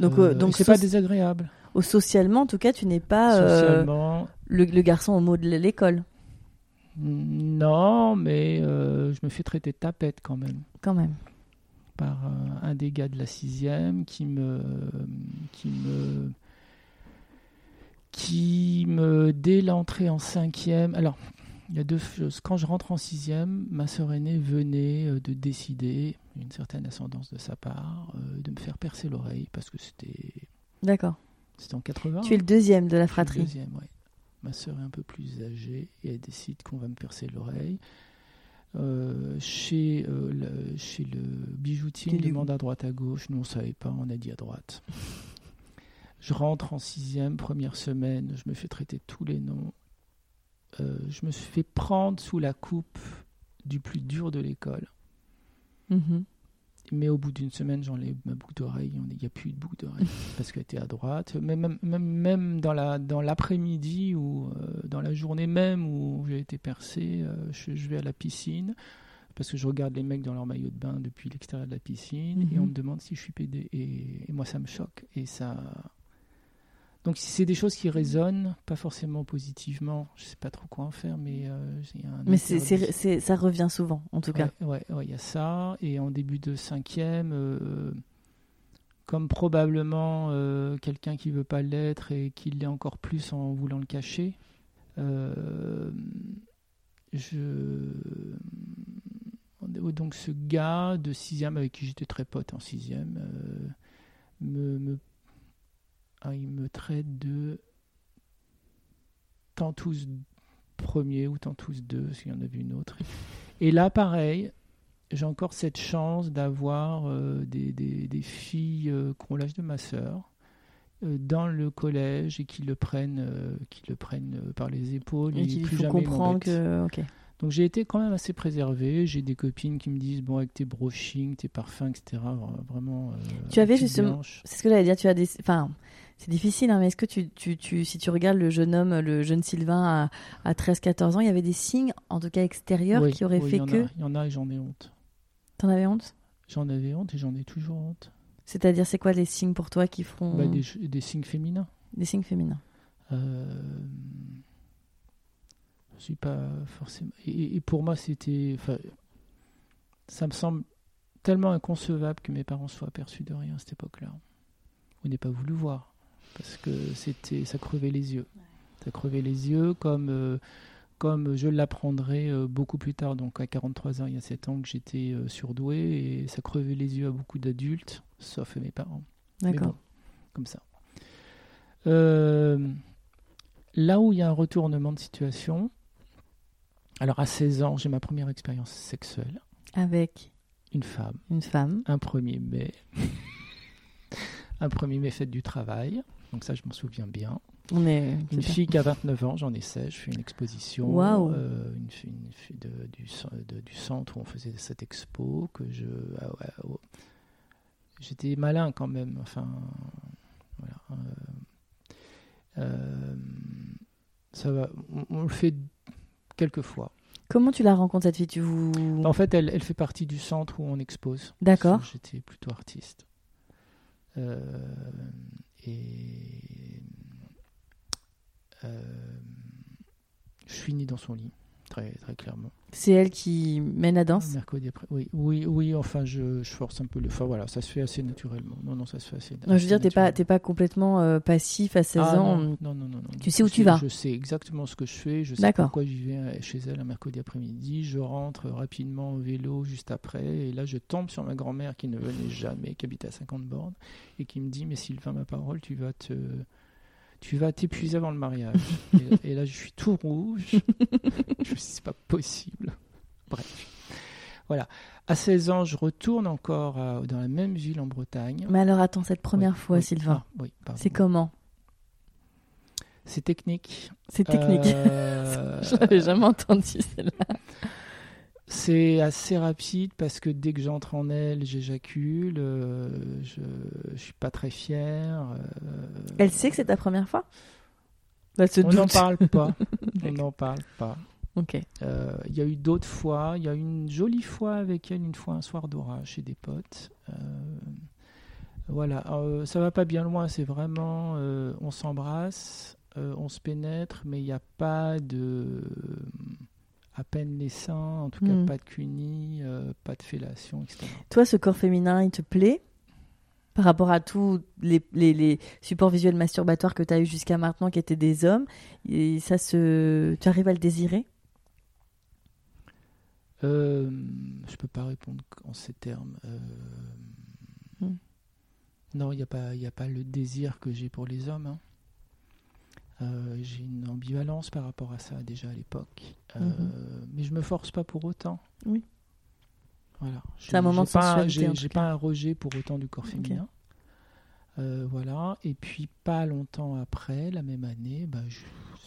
Speaker 1: Donc, euh, donc
Speaker 2: c'est pas désagréable.
Speaker 1: Au socialement, en tout cas, tu n'es pas euh, le, le, garçon au mot de l'école.
Speaker 2: Non, mais je me fais traiter de tapette quand même.
Speaker 1: Quand même.
Speaker 2: Par un des gars de la sixième qui me, qui me, qui me dès l'entrée en cinquième. Alors, il y a deux choses. Quand je rentre en sixième, ma sœur aînée venait euh, de décider, une certaine ascendance de sa part, euh, de me faire percer l'oreille parce que c'était.
Speaker 1: D'accord.
Speaker 2: C'était en 80.
Speaker 1: Tu es le deuxième de la fratrie.
Speaker 2: Deuxième, oui. Ma sœur est un peu plus âgée et elle décide qu'on va me percer l'oreille. Euh, chez, le, chez le bijoutier, il demande à droite à gauche. Nous, on ne savait pas, on a dit à droite. <laughs> je rentre en sixième, première semaine, je me fais traiter tous les noms. Euh, je me suis fait prendre sous la coupe du plus dur de l'école. Mhm. Mais au bout d'une semaine, j'enlève ma boucle d'oreille. Il n'y a plus de boucle d'oreille <laughs> parce qu'elle était à droite. Même, même, même dans, la, dans l'après-midi ou euh, dans la journée même où j'ai été percé, euh, je, vais à la piscine parce que je regarde les mecs dans leur maillot de bain depuis l'extérieur de la piscine et on me demande si je suis PD. Et, et moi, ça me choque. Et ça, donc c'est des choses qui résonnent, pas forcément positivement, je sais pas trop quoi en faire, mais euh, un
Speaker 1: Mais ça revient souvent, en tout cas.
Speaker 2: Ouais, il y a ça. Et en début de cinquième, euh, comme probablement euh, quelqu'un qui veut pas l'être et qui l'est encore plus en voulant le cacher, je donc ce gars de sixième avec qui j'étais très pote en sixième me, me ah, il me traite de Tantous premier ou Tantous deux, s'il y en avait une autre. Et là, pareil, j'ai encore cette chance d'avoir euh, des, des, des, filles euh, qui ont l'âge de ma sœur euh, dans le collège et qui le prennent, qui le prennent par les épaules
Speaker 1: et, plus faut comprendre que.
Speaker 2: Donc j'ai été quand même assez préservé. J'ai des copines qui me disent bon avec tes brushings, tes parfums, etc. Vraiment.
Speaker 1: tu avais justement. C'est ce que j'allais dire. Tu as des. Enfin, c'est difficile, hein, mais est-ce que tu, tu, tu, si tu regardes le jeune homme, le jeune Sylvain à, à 13-14 ans, il y avait des signes, en tout cas extérieurs, qui auraient fait que.
Speaker 2: Il y en a et j'en ai honte.
Speaker 1: T'en avais honte?
Speaker 2: J'en avais honte et j'en ai toujours honte.
Speaker 1: C'est-à-dire, c'est quoi les signes pour toi qui feront.
Speaker 2: Bah, des, des, signes féminins.
Speaker 1: Des signes féminins.
Speaker 2: Euh, je suis pas forcément. Et, pour moi, c'était. Ça me semble tellement inconcevable que mes parents soient aperçus de rien à cette époque-là. On n'est pas voulu voir. Parce que c'était, ça crevait les yeux. Ça crevait les yeux comme. Euh, comme je l'apprendrai euh, beaucoup plus tard, donc à 43 ans, il y a 7 ans que j'étais euh, surdoué et ça crevait les yeux à beaucoup d'adultes, sauf mes parents.
Speaker 1: D'accord.
Speaker 2: comme ça. Euh, là où il y a un retournement de situation, alors à 16 ans, j'ai ma première expérience sexuelle.
Speaker 1: Avec
Speaker 2: Une femme.
Speaker 1: Une femme.
Speaker 2: Un 1er mai. <laughs> un 1er mai fête du travail. Donc ça, je m'en souviens bien.
Speaker 1: On est...
Speaker 2: Une fille qui a 29 ans, j'en ai 16, je fais une exposition. Euh, une, de, du, du, centre où on faisait cette expo. que je ah oh. J'étais malin quand même. Enfin, voilà. Euh, euh, ça va. On, le fait quelques fois.
Speaker 1: Comment tu la rencontres cette fille? Tu vous...
Speaker 2: En fait, elle, elle fait partie du centre où on expose.
Speaker 1: D'accord.
Speaker 2: J'étais plutôt artiste. et euh, je suis né dans son lit, très, très clairement.
Speaker 1: C'est elle qui mène la danse
Speaker 2: Mercredi après. Oui, oui, oui enfin, je, je, force un peu le. Enfin, voilà, ça se fait assez naturellement. Non, non, ça se fait assez.
Speaker 1: Non, je veux dire, t'es pas, pas complètement euh, passif à 16
Speaker 2: ah,
Speaker 1: ans.
Speaker 2: Non, non, non, non,
Speaker 1: Tu sais où tu vas
Speaker 2: Je sais exactement ce que je fais. Je sais pourquoi j'y vais euh, chez elle un mercredi après-midi. Je rentre rapidement au vélo juste après. Et là, je tombe sur ma grand-mère qui ne venait jamais, qui habitait à 50 bornes, et qui me dit Mais Sylvain, ma parole, tu vas te tu vas t'épuiser avant le mariage. <laughs> et, là, je suis tout rouge. <laughs> je me dis, c'est pas possible. Bref. Voilà. À 16 ans, je retourne encore euh, dans la même ville en Bretagne.
Speaker 1: Mais alors, attends, cette première fois, Sylvain,
Speaker 2: ah, oui,
Speaker 1: c'est comment?
Speaker 2: C'est technique.
Speaker 1: C'est technique. Euh... <laughs> je n'avais jamais entendu celle-là.
Speaker 2: C'est assez rapide parce que dès que j'entre en elle, j'éjacule. Euh, je, ne suis pas très fier. Euh.
Speaker 1: Elle sait que c'est ta première fois?
Speaker 2: On n'en parle pas. <laughs> On n'en parle pas.
Speaker 1: Ok.
Speaker 2: Euh, il y a eu d'autres fois. Il y a eu une jolie fois avec elle, une fois un soir d'orage chez des potes. voilà. ça va pas bien loin. C'est vraiment. on s'embrasse, on se pénètre, mais il n'y a pas de à peine les seins, en tout cas hmm. pas de cunis, euh, pas de fellation, etc.
Speaker 1: Toi, ce corps féminin, il te plaît par rapport à tous les, les, supports visuels masturbatoires que tu as eu jusqu'à maintenant qui étaient des hommes et ça se tu arrives à le désirer?
Speaker 2: Euh, je peux pas répondre en ces termes euh, hmm. non il n'y a pas il a pas le désir que j'ai pour les hommes hein. Euh, j'ai une ambivalence par rapport à ça déjà à l'époque. Euh, mhm. Mais je me force pas pour autant.
Speaker 1: Oui.
Speaker 2: Voilà.
Speaker 1: C'est un moment
Speaker 2: de J'ai pas un rejet pour autant du corps féminin. Euh, voilà. Et puis pas longtemps après, la même année, bah,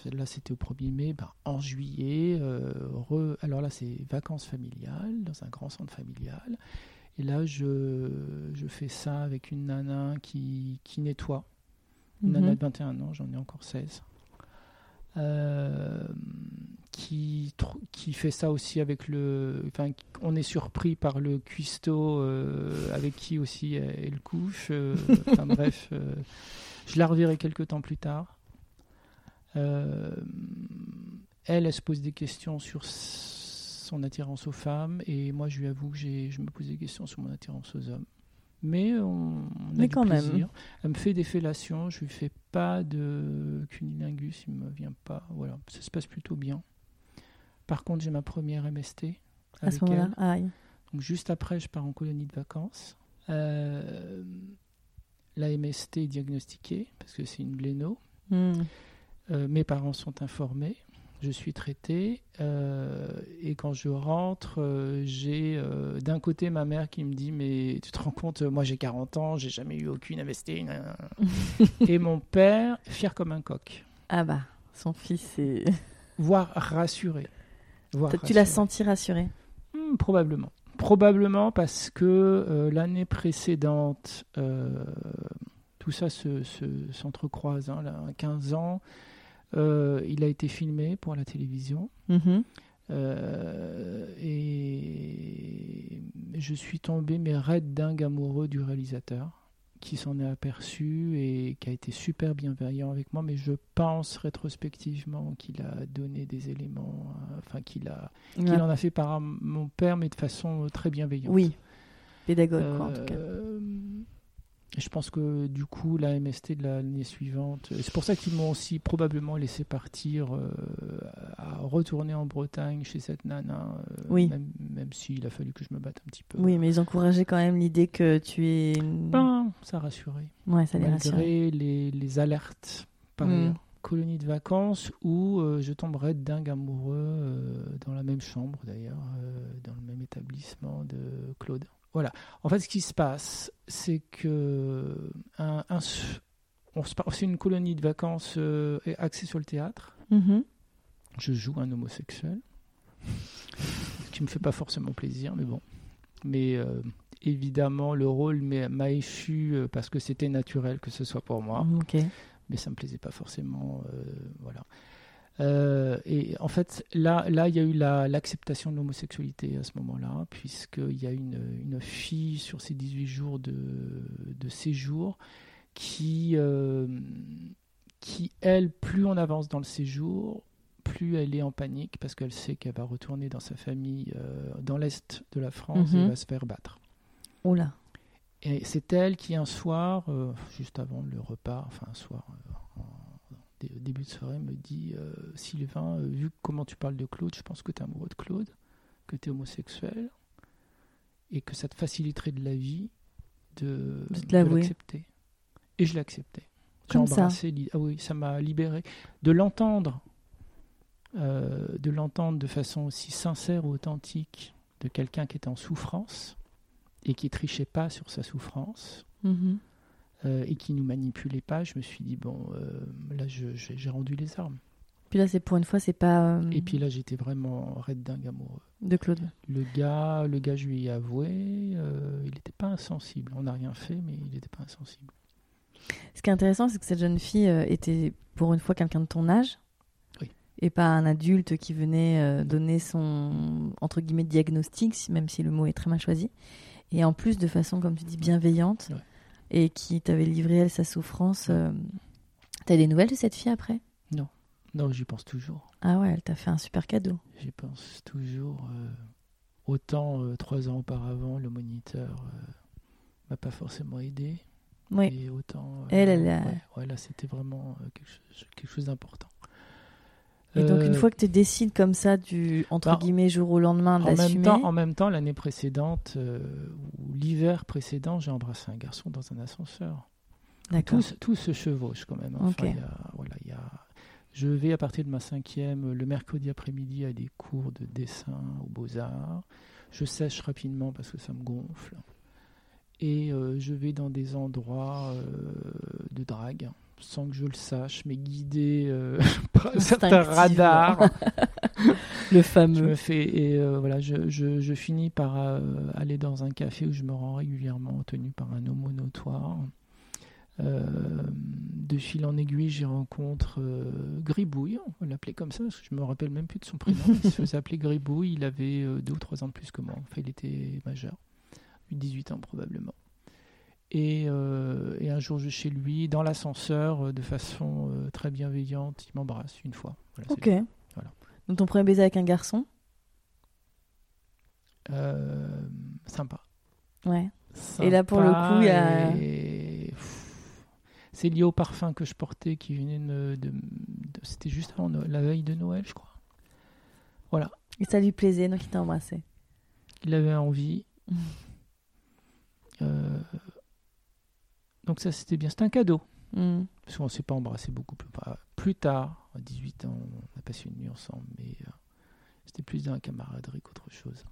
Speaker 2: là c'était au 1er mai, bah, en juillet, alors là c'est vacances familiales dans un grand centre familial. Et là je, je fais ça avec une nana qui, qui nettoie une nana de 21 ans, j'en ai encore 16. Euh, qui, qui fait ça aussi avec le. Enfin, on est surpris par le cuistot euh, avec qui aussi elle, couche. Euh, enfin <laughs> bref, je la reverrai quelques temps plus tard. elle, elle se pose des questions sur son attirance aux femmes et moi je lui avoue que je me pose des questions sur mon attirance aux hommes mais on, a quand Même. Elle me fait des fellations, je lui fais pas de cunilingus, il me vient pas. Voilà, ça se passe plutôt bien. Par contre, j'ai ma première MST
Speaker 1: à ce moment-là.
Speaker 2: Donc juste après, je pars en colonie de vacances. Euh, la MST est diagnostiquée parce que c'est une bléno.
Speaker 1: Hmm.
Speaker 2: Euh, mes parents sont informés. Je suis traité. euh, et quand je rentre, euh, j'ai euh, d'un côté ma mère qui me dit Mais tu te rends compte, moi j'ai 40 ans, j'ai jamais eu aucune nan. <laughs> et mon père, fier comme un coq,
Speaker 1: Ah bah, son fils est. <laughs>
Speaker 2: voire rassuré. Voire
Speaker 1: tu l'as senti rassuré?
Speaker 2: Hmm, probablement. Probablement parce que euh, l'année précédente, tout ça se, se- s'entrecroise. hein, là, à 15 ans, il a été filmé pour la télévision.
Speaker 1: Mhm.
Speaker 2: Euh, et je suis tombé, mais raide dingue amoureux du réalisateur qui s'en est aperçu et qui a été super bienveillant avec moi, mais je pense rétrospectivement qu'il a donné des éléments, euh, enfin qu'il a, qu'il en a fait par mon père, mais de façon très bienveillante.
Speaker 1: Oui, pédagogue, quoi, en tout cas.
Speaker 2: Je pense que du coup, la MST de l'année suivante, c'est pour ça qu'ils m'ont aussi probablement laissé partir euh, à retourner en Bretagne chez cette nana, euh,
Speaker 1: Oui.
Speaker 2: même, même s'il a fallu que je me batte un petit peu.
Speaker 1: Oui, mais ils encourageaient quand même l'idée que tu es.
Speaker 2: Ben, ça a rassuré.
Speaker 1: Ouais, ça les.
Speaker 2: Malgré les, les alertes par
Speaker 1: Mm.
Speaker 2: ailleurs. Colonie de vacances où euh, je tomberais dingue amoureux dans la même chambre d'ailleurs, dans le même établissement de Claude. Voilà. En fait, ce qui se passe, c'est que un, un c'est une colonie de vacances euh, axée sur le théâtre.
Speaker 1: Mhm.
Speaker 2: Je joue un homosexuel, ce qui me fait pas forcément plaisir, mais bon. Mais euh, évidemment, le rôle m'a échu euh, parce que c'était naturel que ce soit pour moi mais ça me plaisait pas forcément. euh, voilà. Euh, et en fait, là, là, il y a eu la- l'acceptation de l'homosexualité à ce moment-là, puisqu'il y a une, une fille sur ces 18 jours de, de séjour qui, euh, qui, elle, plus on avance dans le séjour, plus elle est en panique parce qu'elle sait qu'elle va retourner dans sa famille euh, dans l'est de la France
Speaker 1: Mhm.
Speaker 2: et va se faire battre.
Speaker 1: Oula.
Speaker 2: Et c'est elle qui, un soir, juste avant le repas, enfin un soir, euh, en- dé- au début de soirée, me dit euh, Sylvain, euh, vu comment tu parles de Claude, je pense que tu es amoureux de Claude, que tu es homosexuel, et que ça te faciliterait de la vie de, l'accepter. Et je l'ai accepté. J'ai
Speaker 1: ça.
Speaker 2: embrassé l'i- Ah oui, ça m'a libéré. De l'entendre, euh, de l'entendre de façon aussi sincère ou authentique de quelqu'un qui était en souffrance et qui trichait pas sur sa souffrance
Speaker 1: Mhm.
Speaker 2: Euh, et qui nous manipulait pas, je me suis dit bon, euh, là j'ai rendu les armes.
Speaker 1: Puis là, c'est pour une fois, c'est pas euh,
Speaker 2: Et puis là j'étais vraiment raide dingue amoureux.
Speaker 1: de Claude.
Speaker 2: Le gars, le gars, je lui ai avoué, il n'était pas insensible. On n'a rien fait, mais il n'était pas insensible.
Speaker 1: Ce qui est intéressant, c'est que cette jeune fille était pour une fois quelqu'un de ton âge. Et pas un adulte qui venait euh, donner son entre guillemets diagnostic, même si le mot est très mal choisi. Et en plus de façon, comme tu dis, bienveillante,
Speaker 2: Ouais.
Speaker 1: Et qui t'avait livré elle sa souffrance. euh, T'as des nouvelles de cette fille après?
Speaker 2: Non, j'y pense toujours.
Speaker 1: Ah ouais, elle t'a fait un super cadeau.
Speaker 2: J'y pense toujours. euh, autant euh, trois ans auparavant, le moniteur euh, m'a pas forcément aidé.
Speaker 1: Oui.
Speaker 2: Et autant.
Speaker 1: Elle, elle a-
Speaker 2: ouais, ouais, là, c'était vraiment quelque chose, quelque chose d'important.
Speaker 1: Et donc une
Speaker 2: Euh,
Speaker 1: fois que tu décides comme ça du entre
Speaker 2: bah,
Speaker 1: guillemets jour au lendemain d'assumer.
Speaker 2: en même temps, l'année précédente euh, ou l'hiver précédent, j'ai embrassé un garçon dans un ascenseur.
Speaker 1: D'accord.
Speaker 2: Tout, se- tout se chevauche quand même. Enfin,
Speaker 1: Ok.
Speaker 2: il y a- voilà, il y a- Je vais à partir de ma cinquième, le mercredi après-midi, à des cours de dessin aux beaux-arts. Je sèche rapidement parce que ça me gonfle. Et euh, je vais dans des endroits euh, de drague, sans que je le sache, mais guidé euh, <laughs> par certains radars. <laughs>
Speaker 1: Le
Speaker 2: Je
Speaker 1: fameux.
Speaker 2: me fais et euh, voilà, je, je, je finis par euh, aller dans un café où je me rends régulièrement, tenu par un homo notoire. De fil en aiguille, j'y rencontre Gribouille, on va l'appeler comme ça, parce que je me rappelle même plus de son prénom. il se faisait appeler Gribouille, il avait deux ou trois ans de plus que moi. Enfin, il était majeur, 18 ans probablement. Et, euh, et un jour, je suis chez lui, dans l'ascenseur, euh, de façon euh, très bienveillante, il m'embrasse une fois. Voilà,
Speaker 1: Ok.
Speaker 2: Voilà.
Speaker 1: Donc ton premier baiser avec un garçon?
Speaker 2: Euh, sympa.
Speaker 1: Ouais. Et là, pour le coup, il y a-
Speaker 2: et- C'est lié au parfum que je portais qui venait de de- C'était juste avant la veille de Noël, je crois. Voilà.
Speaker 1: Et ça lui plaisait, donc il t'a embrassé.
Speaker 2: Il avait envie. <laughs> Euh, donc ça, c'était bien. C'était un cadeau.
Speaker 1: Mhm.
Speaker 2: Parce qu'on ne s'est pas embrassé beaucoup plus, tard, à 18 ans, on a passé une nuit ensemble, mais euh, c'était plus la camaraderie qu'autre chose.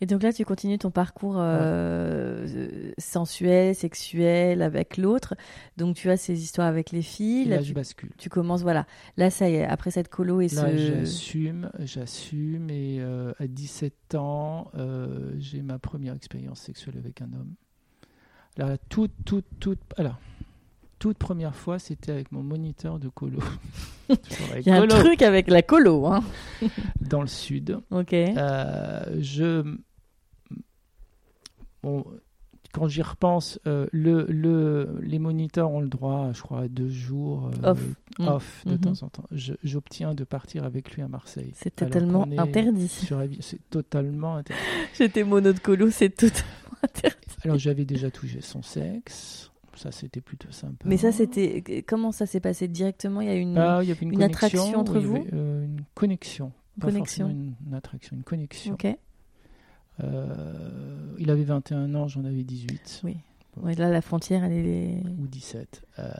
Speaker 1: Et donc là, tu continues ton parcours euh, euh, sensuel, sexuel avec l'autre. Donc tu as ces histoires avec les filles.
Speaker 2: Et
Speaker 1: Là,
Speaker 2: là, je bascule.
Speaker 1: tu commences, voilà. Là, ça y est, après cette colo et
Speaker 2: Là,
Speaker 1: ce.
Speaker 2: j'assume, j'assume, et euh, à 17 ans, j'ai ma première expérience sexuelle avec un homme. La toute, toute, toute, alors, toute première fois, c'était avec mon moniteur de colo. <laughs>
Speaker 1: Il y a un truc avec la colo, hein. <laughs>
Speaker 2: dans le sud.
Speaker 1: Ok.
Speaker 2: Euh, je. Bon, quand j'y repense, euh, le, le, les moniteurs ont le droit, je crois, à deux jours euh,
Speaker 1: Off. Mm.
Speaker 2: off de
Speaker 1: Mhm.
Speaker 2: temps en temps. J'obtiens de partir avec lui à Marseille.
Speaker 1: C'est
Speaker 2: Alors
Speaker 1: totalement
Speaker 2: qu'on est
Speaker 1: interdit.
Speaker 2: sur C'est totalement interdit. <laughs>
Speaker 1: J'étais mono de colo, c'est totalement interdit.
Speaker 2: Alors j'avais déjà touché son sexe. Ça, c'était plutôt sympa.
Speaker 1: Mais ça, c'était. Comment ça s'est passé directement? Il y a une.
Speaker 2: Ah, il y avait une,
Speaker 1: attraction entre
Speaker 2: oui,
Speaker 1: vous?
Speaker 2: avait, euh, Une connexion. Pas
Speaker 1: Connexion.
Speaker 2: forcément Une, une attraction, une connexion.
Speaker 1: Ok.
Speaker 2: Euh, il avait 21 ans, j'en avais 18.
Speaker 1: Oui. Ouais, là, la frontière, elle est.
Speaker 2: ou 17. Euh,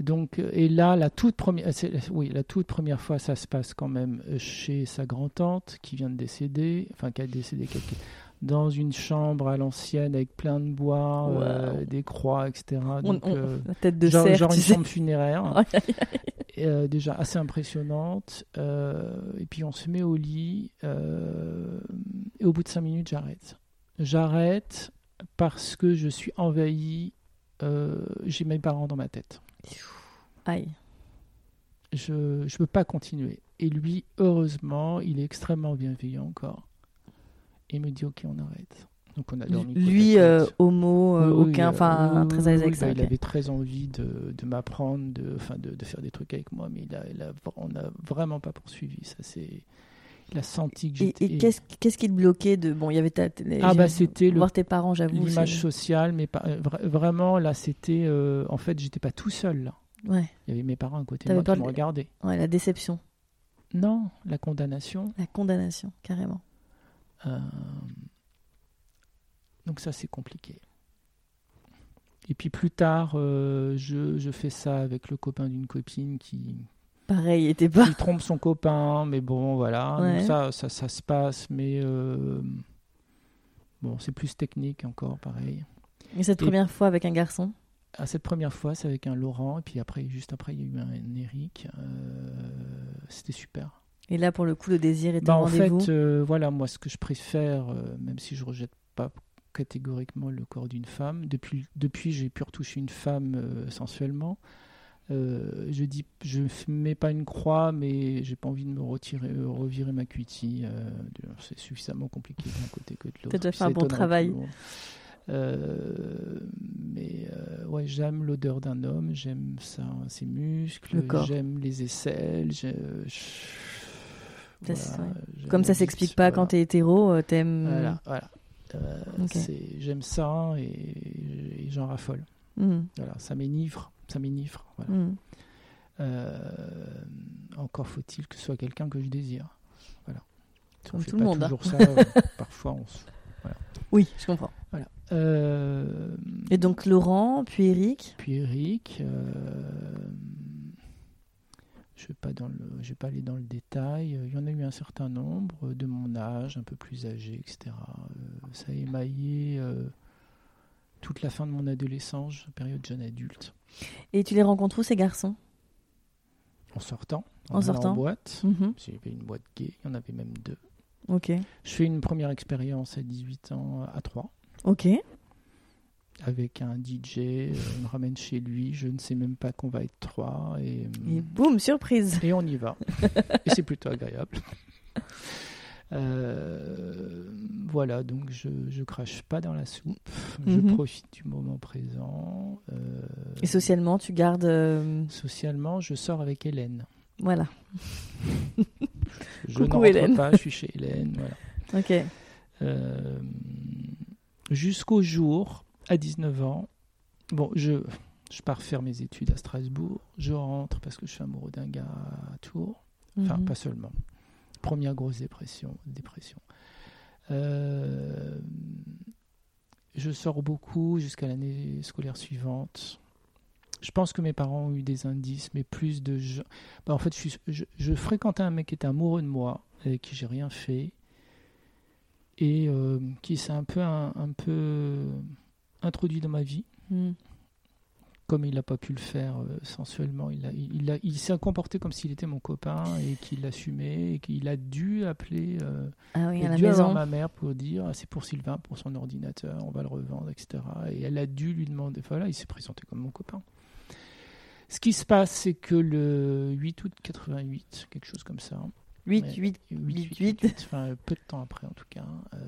Speaker 2: donc, et là, la toute première, oui, la toute première fois, ça se passe quand même chez sa grand-tante qui vient de décéder, enfin qui a décédé quelque- dans une chambre à l'ancienne avec plein de bois, euh, des croix, etc.
Speaker 1: On-
Speaker 2: Donc,
Speaker 1: on-
Speaker 2: euh,
Speaker 1: La tête de
Speaker 2: genre,
Speaker 1: cerf,
Speaker 2: genre
Speaker 1: tu
Speaker 2: une
Speaker 1: sais.
Speaker 2: chambre funéraire, <laughs> euh, déjà assez impressionnante. et puis on se met au lit, et au bout de cinq minutes, j'arrête. J'arrête parce que je suis envahi. J'ai mes parents dans ma tête.
Speaker 1: Aïe.
Speaker 2: Je ne peux pas continuer. Et lui, heureusement, il est extrêmement bienveillant encore. Il me dit, ok, on arrête. Donc on a dormi.
Speaker 1: Lui, euh, homo, euh,
Speaker 2: Oui,
Speaker 1: aucun, enfin, très à l'aise
Speaker 2: oui,
Speaker 1: avec ça.
Speaker 2: Il avait très envie de, de m'apprendre, de, de, de faire des trucs avec moi, mais il a, il a- on n'a vraiment pas poursuivi. Ça, c'est, il a senti que j'étais.
Speaker 1: et qu'est-ce qu'est-ce qui te bloquait de bon il y avait ta
Speaker 2: Ah, bah, c'était le-
Speaker 1: voir tes parents j'avoue
Speaker 2: l'image sociale, mais pas, euh, vra- vraiment là, c'était, euh, en fait, j'étais pas tout seul là.
Speaker 1: ouais
Speaker 2: Il y avait mes parents à côté de moi qui me regardaient.
Speaker 1: ouais la déception
Speaker 2: Non, la condamnation.
Speaker 1: la condamnation carrément
Speaker 2: Donc ça, c'est compliqué. Et puis plus tard, euh, je, je fais ça avec le copain d'une copine qui,
Speaker 1: pareil il était pas
Speaker 2: qui trompe son copain, mais bon, voilà.
Speaker 1: Ouais.
Speaker 2: Donc ça, ça, ça se passe, mais euh, bon, c'est plus technique encore, pareil.
Speaker 1: et cette
Speaker 2: Et-
Speaker 1: première fois avec un garçon?
Speaker 2: À cette première fois, c'est avec un Laurent, et puis après, juste après, il y a eu un, un Eric. euh, C'était super.
Speaker 1: Et là pour le coup le désir était
Speaker 2: Bah, en fait, euh, voilà, moi, ce que je préfère, euh, même si je rejette pas catégoriquement le corps d'une femme, depuis, depuis j'ai pu retoucher une femme euh, sensuellement. Je dis, je mets pas une croix, mais j'ai pas envie de me retirer, revirer ma cutie. c'est suffisamment compliqué d'un côté que de l'autre.
Speaker 1: T'as déjà fait un bon travail.
Speaker 2: Euh, mais euh, ouais, j'aime l'odeur d'un homme, j'aime ses muscles, j'aime les aisselles. je- voilà,
Speaker 1: comme ça s'explique pas
Speaker 2: voilà.
Speaker 1: quand t'es hétéro euh, t'aimes
Speaker 2: Voilà, voilà. Euh, J'aime ça et, et j'en raffole.
Speaker 1: Mhm,
Speaker 2: Voilà, ça m'énivre, ça m'énivre. Voilà. Euh, encore faut-il que ce soit quelqu'un que je désire. Voilà.
Speaker 1: Comme
Speaker 2: On fait
Speaker 1: tout le monde, hein.
Speaker 2: toujours ça. <laughs> euh, parfois, on se...
Speaker 1: oui je comprends
Speaker 2: voilà. Euh,
Speaker 1: et donc Laurent puis Eric?
Speaker 2: Puis Eric. Euh, Je ne vais, pas vais aller dans le détail. Il y en a eu un certain nombre de mon âge, un peu plus âgé, etc. Euh, ça a émaillé euh, toute la fin de mon adolescence, période jeune adulte.
Speaker 1: et tu les rencontres où ces garçons?
Speaker 2: En sortant,
Speaker 1: En
Speaker 2: allant
Speaker 1: sortant.
Speaker 2: en boîte. Avait une boîte gay, il y en avait même deux.
Speaker 1: ok
Speaker 2: Je fais une première expérience à 18 ans à 3
Speaker 1: ok
Speaker 2: avec un DJ, euh, il me ramène chez lui, je ne sais même pas qu'on va être trois et,
Speaker 1: et
Speaker 2: euh,
Speaker 1: boum surprise
Speaker 2: et on y va. et c'est plutôt agréable. Euh, voilà, donc je, je crache pas dans la soupe, je
Speaker 1: Mhm.
Speaker 2: profite du moment présent. euh,
Speaker 1: et socialement tu gardes euh,
Speaker 2: socialement, je sors avec Hélène.
Speaker 1: voilà
Speaker 2: Je
Speaker 1: Coucou, Hélène.
Speaker 2: pas, je suis chez Hélène. Voilà.
Speaker 1: ok
Speaker 2: jusqu'au jour, à 19 ans, bon, je, je pars faire mes études à Strasbourg, je rentre parce que je suis amoureux d'un gars à Tours, enfin
Speaker 1: Mhm.
Speaker 2: pas seulement. Première grosse dépression, dépression. Euh, je sors beaucoup jusqu'à l'année scolaire suivante. Je pense que mes parents ont eu des indices, mais plus de. Je... Bah, en fait, je, je, je, fréquentais un mec qui était amoureux de moi, avec qui j'ai rien fait, et euh, qui s'est un peu, un, un, peu introduit dans ma vie.
Speaker 1: Mm.
Speaker 2: Comme il n'a pas pu le faire euh, sensuellement, il, a, il, a, il s'est comporté comme s'il était mon copain et qu'il l'assumait et qu'il a dû appeler. Euh,
Speaker 1: ah oui,
Speaker 2: il
Speaker 1: à
Speaker 2: a
Speaker 1: la
Speaker 2: dû
Speaker 1: maison.
Speaker 2: avoir ma mère pour dire ah, c'est pour Sylvain, pour son ordinateur, on va le revendre, etc. Et elle a dû lui demander. Voilà, il s'est présenté comme mon copain. Ce qui se passe, c'est que le 8 août 88, quelque chose comme ça.
Speaker 1: 8,
Speaker 2: Ouais,
Speaker 1: 8,
Speaker 2: 8,
Speaker 1: 8.
Speaker 2: enfin peu de temps après en tout cas. euh,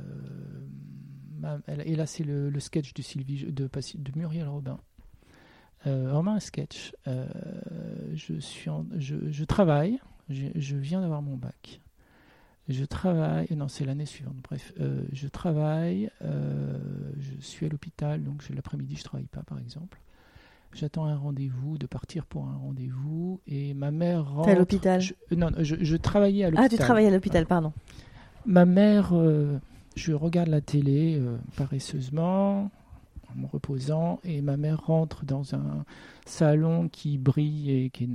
Speaker 2: et là, c'est le, le sketch de, Sylvie, de, Muriel Robin. Euh, vraiment un sketch. Euh, je, suis en- je, je travaille, je, je viens d'avoir mon bac. Je travaille, non, c'est l'année suivante, bref. Euh, je travaille, euh, je suis à l'hôpital, donc l'après-midi, je travaille pas, par exemple. J'attends un rendez-vous, de partir pour un rendez-vous, et ma mère rentre.
Speaker 1: T'es à l'hôpital
Speaker 2: Je- Non, je, je travaillais à l'hôpital.
Speaker 1: Ah, tu travailles à l'hôpital, pardon.
Speaker 2: Ma mère, je regarde la télé euh, paresseusement, en me reposant, et ma mère rentre dans un salon qui brille et qui est,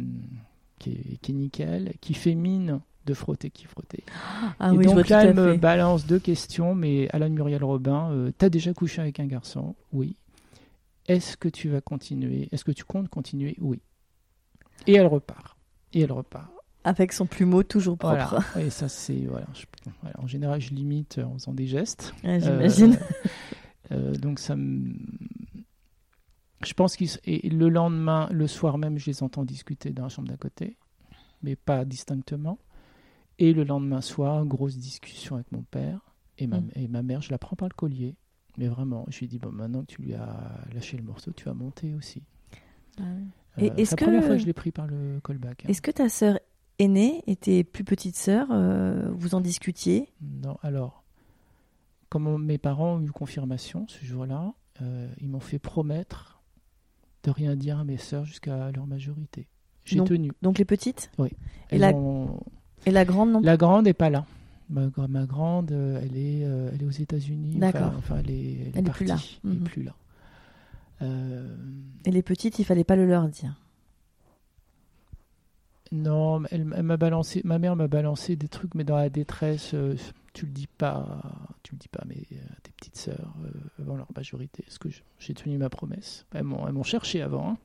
Speaker 2: qui est, qui est nickel, qui fait mine de frotter, qui frotter.
Speaker 1: Ah
Speaker 2: et
Speaker 1: oui,
Speaker 2: donc là, elle me
Speaker 1: fait.
Speaker 2: balance deux questions, mais Alain Muriel Robin, euh, t'as déjà couché avec un garçon? Oui. Est-ce que tu vas continuer? Est-ce que tu comptes continuer? Oui. Et elle repart. Et elle repart.
Speaker 1: Avec son plumeau toujours
Speaker 2: Voilà.
Speaker 1: propre. <laughs>
Speaker 2: Et ça, c'est. Voilà, je- voilà. En général, je limite en faisant des gestes.
Speaker 1: Ouais, J'imagine.
Speaker 2: Euh, euh, donc, ça me. Je pense qu'ils. Et le lendemain, le soir même, je les entends discuter dans la chambre d'à côté, mais pas distinctement. Et le lendemain soir, grosse discussion avec mon père. Et ma,
Speaker 1: Mm.
Speaker 2: et ma mère, je la prends par le collier. Mais vraiment, je lui dis bon, maintenant que tu lui as lâché le morceau, tu vas monter aussi.
Speaker 1: Ah
Speaker 2: Euh, c'est la première fois que je l'ai pris par le callback. hein.
Speaker 1: Est-ce que ta sœur aînée et tes plus petites sœurs, euh, vous en discutiez?
Speaker 2: Non, alors, comme mes parents ont eu confirmation ce jour-là, euh, ils m'ont fait promettre de rien dire à mes sœurs jusqu'à leur majorité. J'ai tenu.
Speaker 1: Donc les petites? Et
Speaker 2: Elles
Speaker 1: la-
Speaker 2: ont-
Speaker 1: Et la grande non?
Speaker 2: La grande n'est pas là. Ma, gra- ma grande, euh, elle est, elle est aux États-unis.
Speaker 1: D'accord.
Speaker 2: Enfin, elle est, elle
Speaker 1: Elle est
Speaker 2: est
Speaker 1: plus là.
Speaker 2: Elle est
Speaker 1: Mhm.
Speaker 2: plus là. Euh,
Speaker 1: Et les petites, il fallait pas le leur dire.
Speaker 2: Non, elle, m'a balancé. Ma mère m'a balancé des trucs, mais dans la détresse, euh, tu le dis pas, tu le dis pas, mais euh, tes petites sœurs euh, avant leur majorité. Est-ce que j'ai tenu ma promesse Elles m'ont, cherché avant. hein.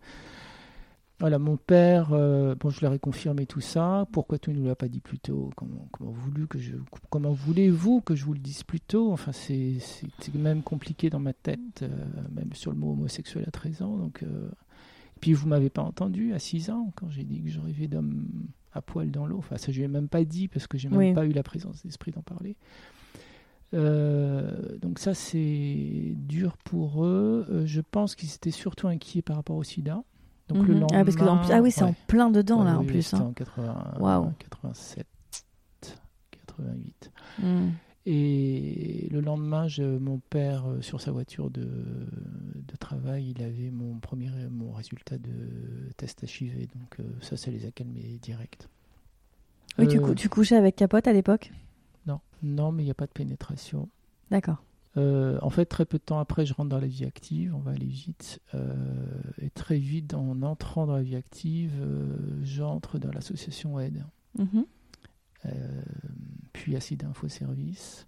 Speaker 2: Voilà, mon père, bon, je leur ai confirmé tout ça. Pourquoi tu ne nous l'as pas dit plus tôt? Comment, voulu que je, comment voulez-vous que je vous le dise plus tôt? Enfin, c'est, même compliqué dans ma tête, même sur le mot homosexuel à 13 ans. Donc, puis vous m'avez pas entendu à 6 ans quand j'ai dit que je rêvais d'homme à poil dans l'eau. Enfin, ça je l'ai même pas dit parce que j'ai même
Speaker 1: Oui.
Speaker 2: pas eu la présence d'esprit d'en parler. Euh, donc ça c'est dur pour eux. Euh, je pense qu'ils étaient surtout inquiets par rapport au SIDA. Donc le
Speaker 1: Mhm.
Speaker 2: lendemain.
Speaker 1: ah, parce que en ah oui, c'est en plein dedans
Speaker 2: Ouais,
Speaker 1: là en plus. Hein.
Speaker 2: en 80,
Speaker 1: Waouh.
Speaker 2: 87, 88.
Speaker 1: Mm.
Speaker 2: Et le lendemain, je, mon père, euh, sur sa voiture de, de travail, il avait mon premier mon résultat de test HIV. Donc euh, ça, ça les a calmés direct.
Speaker 1: Oui, tu,
Speaker 2: Euh,
Speaker 1: cou- tu couchais avec capote à l'époque?
Speaker 2: Non, non, mais il n'y a pas de pénétration.
Speaker 1: D'accord.
Speaker 2: Euh, en fait, très peu de temps après, je rentre dans la vie active. On va aller vite. Euh, et très vite, en entrant dans la vie active, j'entre dans l'association Aide.
Speaker 1: Mhm.
Speaker 2: Euh, puis Acide Info Service.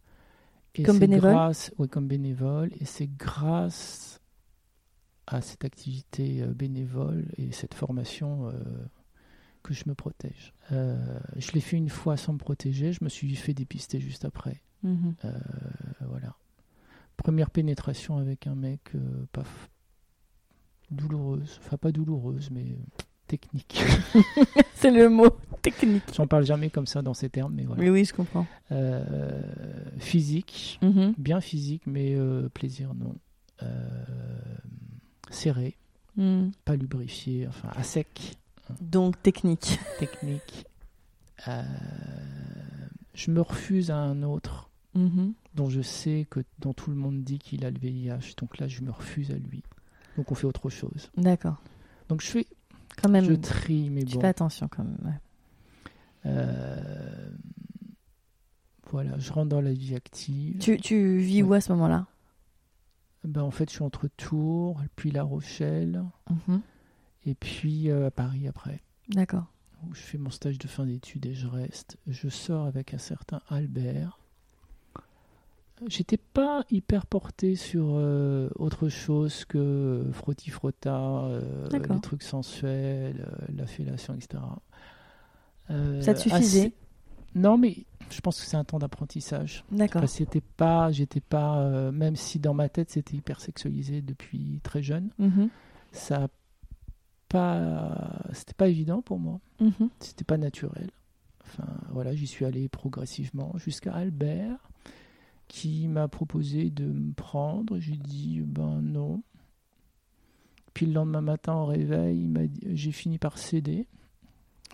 Speaker 2: Et
Speaker 1: Comme
Speaker 2: c'est
Speaker 1: bénévole
Speaker 2: grâce- Oui, comme bénévole. Et c'est grâce à cette activité euh, bénévole et cette formation euh, que je me protège. Euh, je l'ai fait une fois sans me protéger. Je me suis fait dépister juste après.
Speaker 1: Mhm.
Speaker 2: Euh, voilà. Première pénétration avec un mec euh, pas f- douloureuse. Enfin, pas douloureuse, mais euh, technique. <laughs>
Speaker 1: C'est le mot technique.
Speaker 2: J'en parle jamais comme ça dans ces termes, mais voilà.
Speaker 1: Oui, oui, je comprends.
Speaker 2: Euh, physique,
Speaker 1: Mhm.
Speaker 2: bien physique, mais euh, plaisir non. Euh, serré,
Speaker 1: Mm.
Speaker 2: pas lubrifié, enfin à sec,
Speaker 1: Donc technique.
Speaker 2: technique. Je me refuse à un autre
Speaker 1: Mhm.
Speaker 2: dont je sais que dont tout le monde dit qu'il a le VIH, donc là je me refuse à lui. Donc on fait autre chose.
Speaker 1: D'accord.
Speaker 2: Donc je fais,
Speaker 1: Quand même,
Speaker 2: je trie, mais
Speaker 1: tu
Speaker 2: bon.
Speaker 1: fais attention quand même. ouais.
Speaker 2: Euh, voilà, je rentre dans la vie active.
Speaker 1: Tu, tu vis où à ce moment-là?
Speaker 2: Ben, En fait, je suis entre Tours, puis La Rochelle,
Speaker 1: Mhm.
Speaker 2: et puis euh, à Paris après.
Speaker 1: D'accord.
Speaker 2: où je fais mon stage de fin d'études et je reste. Je sors avec un certain Albert. J'étais pas hyper porté sur euh, autre chose que frotti frotta, euh, les trucs sensuels, euh, la fellation, etc.
Speaker 1: Ça te suffisait
Speaker 2: assez- Non, mais je pense que c'est un temps d'apprentissage.
Speaker 1: D'accord.
Speaker 2: Enfin, c'était pas, j'étais pas, même si dans ma tête c'était hyper sexualisé depuis très jeune,
Speaker 1: Mhm.
Speaker 2: ça a pas, c'était pas évident pour moi
Speaker 1: Mhm.
Speaker 2: c'était pas naturel. Enfin, voilà, j'y suis allé progressivement jusqu'à Albert qui m'a proposé de me prendre. J'ai dit ben non. Puis le lendemain matin au réveil, j'ai fini par céder.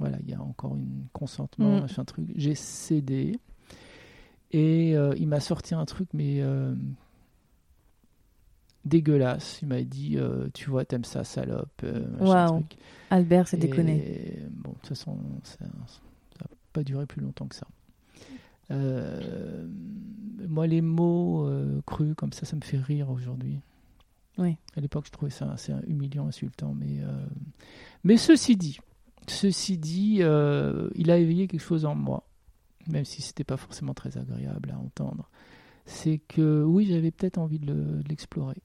Speaker 2: Voilà, il y a encore une consentement,
Speaker 1: Mm.
Speaker 2: machin truc. J'ai cédé et euh, il m'a sorti un truc mais euh, dégueulasse. Il m'a dit euh, tu vois t'aimes ça salope. truc.
Speaker 1: Albert, c'est
Speaker 2: Et,
Speaker 1: déconné.
Speaker 2: Bon, de toute façon, ça n'a pas duré plus longtemps que ça. Euh, moi, les mots euh, crus comme ça, ça me fait rire aujourd'hui.
Speaker 1: Oui.
Speaker 2: À l'époque, je trouvais ça assez humiliant, insultant. Mais, euh, mais ceci dit, ceci dit il a éveillé quelque chose en moi, même si c'était pas forcément très agréable à entendre. C'est que oui, j'avais peut-être envie de le- de l'explorer.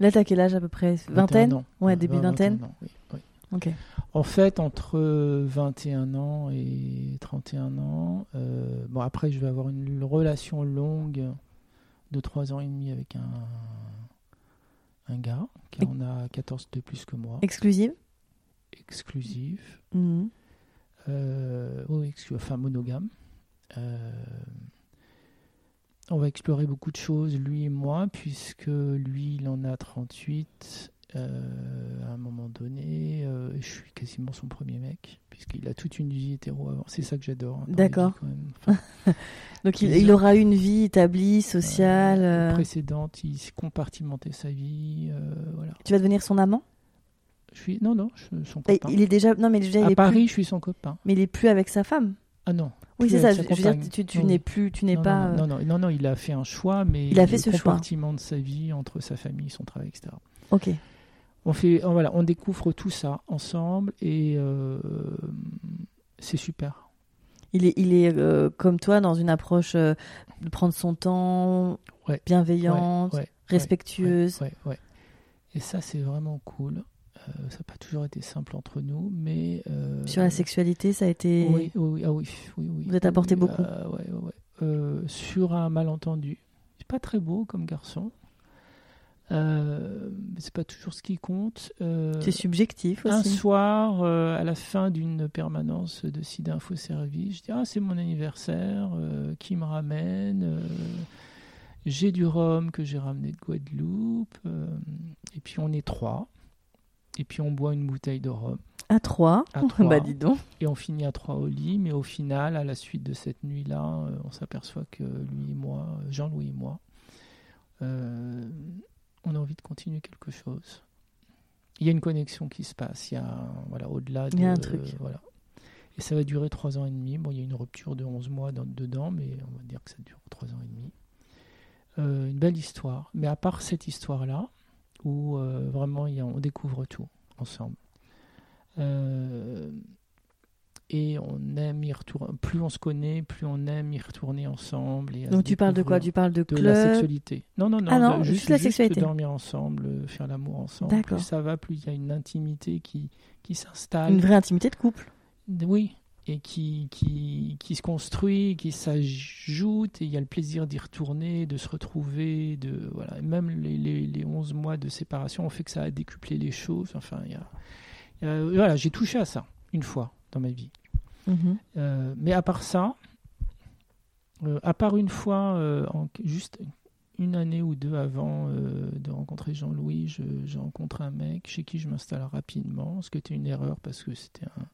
Speaker 1: Là, t'as quel âge à peu près?
Speaker 2: 21
Speaker 1: Vingtaine?
Speaker 2: ans.
Speaker 1: Ouais, début
Speaker 2: 20,
Speaker 1: vingtaine.
Speaker 2: 21 ans, oui, oui.
Speaker 1: Ok.
Speaker 2: En fait, entre 21 ans et 31 ans, euh, bon après je vais avoir une relation longue de 3 ans et demi avec un, un gars qui en a 14 de plus que moi,
Speaker 1: Exclusive?
Speaker 2: Exclusif,
Speaker 1: Mhm.
Speaker 2: euh, oui, exclu- enfin monogame. Euh, on va explorer beaucoup de choses, lui et moi, puisque lui il en a 38 euh, à un moment donné. euh, je suis quasiment son premier mec, puisqu'il a toute une vie hétéro avant. C'est ça que j'adore. hein,
Speaker 1: D'accord.
Speaker 2: Enfin, <laughs>
Speaker 1: Donc, il, il aura une vie établie, sociale.
Speaker 2: euh, précédente, il s'est compartimenté sa vie. voilà.
Speaker 1: Tu vas devenir son amant?
Speaker 2: Je suis, non, non, je suis son
Speaker 1: Et
Speaker 2: copain.
Speaker 1: Il est déjà. Non, mais déjà, il
Speaker 2: à
Speaker 1: est
Speaker 2: Paris,
Speaker 1: plus.
Speaker 2: je suis son copain.
Speaker 1: Mais il est plus avec sa femme?
Speaker 2: Ah non.
Speaker 1: Oui, c'est ça. Je, veux dire, tu, tu n'es plus. Tu n'es pas.
Speaker 2: non, non, non, non, il a fait un choix, mais
Speaker 1: Il a fait
Speaker 2: le
Speaker 1: ce choix.
Speaker 2: compartiment de sa vie entre sa famille, son travail, etc.
Speaker 1: Ok.
Speaker 2: On fait, voilà, on découvre tout ça ensemble et euh, c'est super.
Speaker 1: Il est, il est euh, comme toi dans une approche euh, de prendre son temps,
Speaker 2: Ouais.
Speaker 1: bienveillante,
Speaker 2: Ouais, ouais,
Speaker 1: respectueuse.
Speaker 2: Et ça, c'est vraiment cool. Ça n'a pas toujours été simple entre nous, mais
Speaker 1: Sur la sexualité, ça a été.
Speaker 2: Oui, oui, ah oui, oui, oui.
Speaker 1: Vous êtes apporté beaucoup.
Speaker 2: sur un malentendu. C'est pas très beau comme garçon. Euh, c'est pas toujours ce qui compte. Euh,
Speaker 1: C'est subjectif
Speaker 2: un
Speaker 1: aussi.
Speaker 2: soir, euh, à la fin d'une permanence de SIDA Info Service, je dis Ah, c'est mon anniversaire, qui me ramène J'ai du rhum que j'ai ramené de Guadeloupe. et puis on est trois. Et puis on boit une bouteille de rhum.
Speaker 1: À trois.
Speaker 2: À trois. <laughs>
Speaker 1: bah dis donc.
Speaker 2: Et on finit à trois au lit, mais au final, à la suite de cette nuit-là, on s'aperçoit que lui et moi, Jean-Louis et moi, on a envie de continuer quelque chose. Il y a une connexion qui se passe, il y a, voilà, au-delà de...
Speaker 1: Il y a un truc.
Speaker 2: voilà. Et ça va durer trois ans et demi. Bon, il y a une rupture de 11 mois dans- dedans, mais on va dire que ça dure trois ans et demi. Euh, une belle histoire. Mais à part cette histoire-là, où euh, vraiment il y a- on découvre tout ensemble. Et on aime y retourner. Plus on se connaît, plus on aime y retourner ensemble. Et
Speaker 1: Donc tu parles de quoi? Tu parles de
Speaker 2: de
Speaker 1: club?
Speaker 2: la sexualité. Non, non, non,
Speaker 1: Ah non, juste la sexualité.
Speaker 2: dormir ensemble, euh, faire l'amour ensemble. Plus ça va, plus il y a une intimité qui, qui s'installe.
Speaker 1: Une vraie intimité de couple.
Speaker 2: Oui, et qui, qui, qui se construit, qui s'ajoute, et il y a le plaisir d'y retourner, de se retrouver, de voilà. Même les, les, les 11 mois de séparation ont fait que ça a décuplé les choses. Enfin, il y a, il y a- voilà, j'ai touché à ça une fois dans ma vie.
Speaker 1: Mhm.
Speaker 2: Euh, mais à part ça, euh, à part une fois, euh, en- juste une année ou deux avant de rencontrer Jean-Louis, je- j'ai rencontré un mec chez qui je m'installe rapidement, ce qui était une erreur parce que c'était un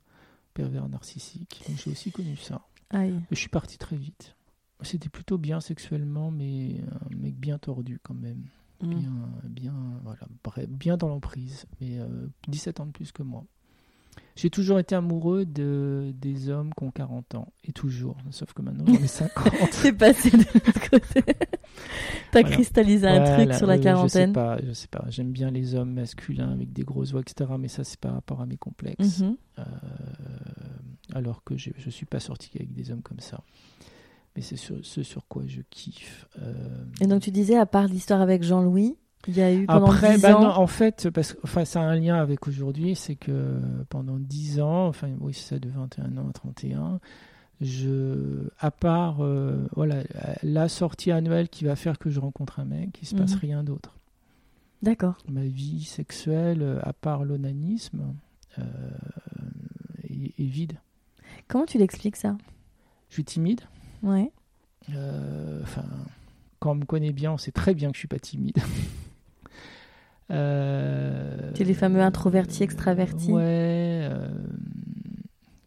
Speaker 2: pervers narcissique. J'ai aussi connu ça.
Speaker 1: Aïe.
Speaker 2: Je suis parti très vite. C'était plutôt bien sexuellement, mais un mec bien tordu quand même.
Speaker 1: Mhm.
Speaker 2: Bien, bien, voilà, bref, bien dans l'emprise. Mais euh, 17 ans de plus que moi. J'ai toujours été amoureux de, des hommes qui ont 40 ans. Et toujours. Sauf que maintenant, j'en ai 50.
Speaker 1: C'est <laughs> passé de l'autre côté. T'as
Speaker 2: Voilà.
Speaker 1: cristallisé un
Speaker 2: Voilà,
Speaker 1: truc sur la
Speaker 2: euh,
Speaker 1: quarantaine.
Speaker 2: Je sais pas, je sais pas. J'aime bien les hommes masculins avec des grosses voix, etc. Mais ça, c'est par rapport à mes complexes.
Speaker 1: Mhm.
Speaker 2: Euh, alors que je ne suis pas sorti avec des hommes comme ça. Mais c'est ce sur quoi je kiffe. Euh,
Speaker 1: Et donc tu disais, à part l'histoire avec Jean-Louis, il y a eu pendant
Speaker 2: Après,
Speaker 1: 10
Speaker 2: bah
Speaker 1: ans...
Speaker 2: non, en fait, parce que enfin, ça a un lien avec aujourd'hui, c'est que pendant 10 ans, enfin oui, c'est ça, de 21 ans à 31, je, à part euh, voilà, la sortie annuelle qui va faire que je rencontre un mec, il se passe
Speaker 1: Mhm.
Speaker 2: rien d'autre.
Speaker 1: D'accord.
Speaker 2: Ma vie sexuelle, euh, à part l'onanisme, euh, est, est vide.
Speaker 1: Comment tu l'expliques ça?
Speaker 2: Je suis timide.
Speaker 1: Ouais.
Speaker 2: Euh, Enfin, quand on me connaît bien, on sait très bien que je suis pas timide. <laughs> Euh,
Speaker 1: T'es les fameux introvertis, extravertis.
Speaker 2: Ouais. euh,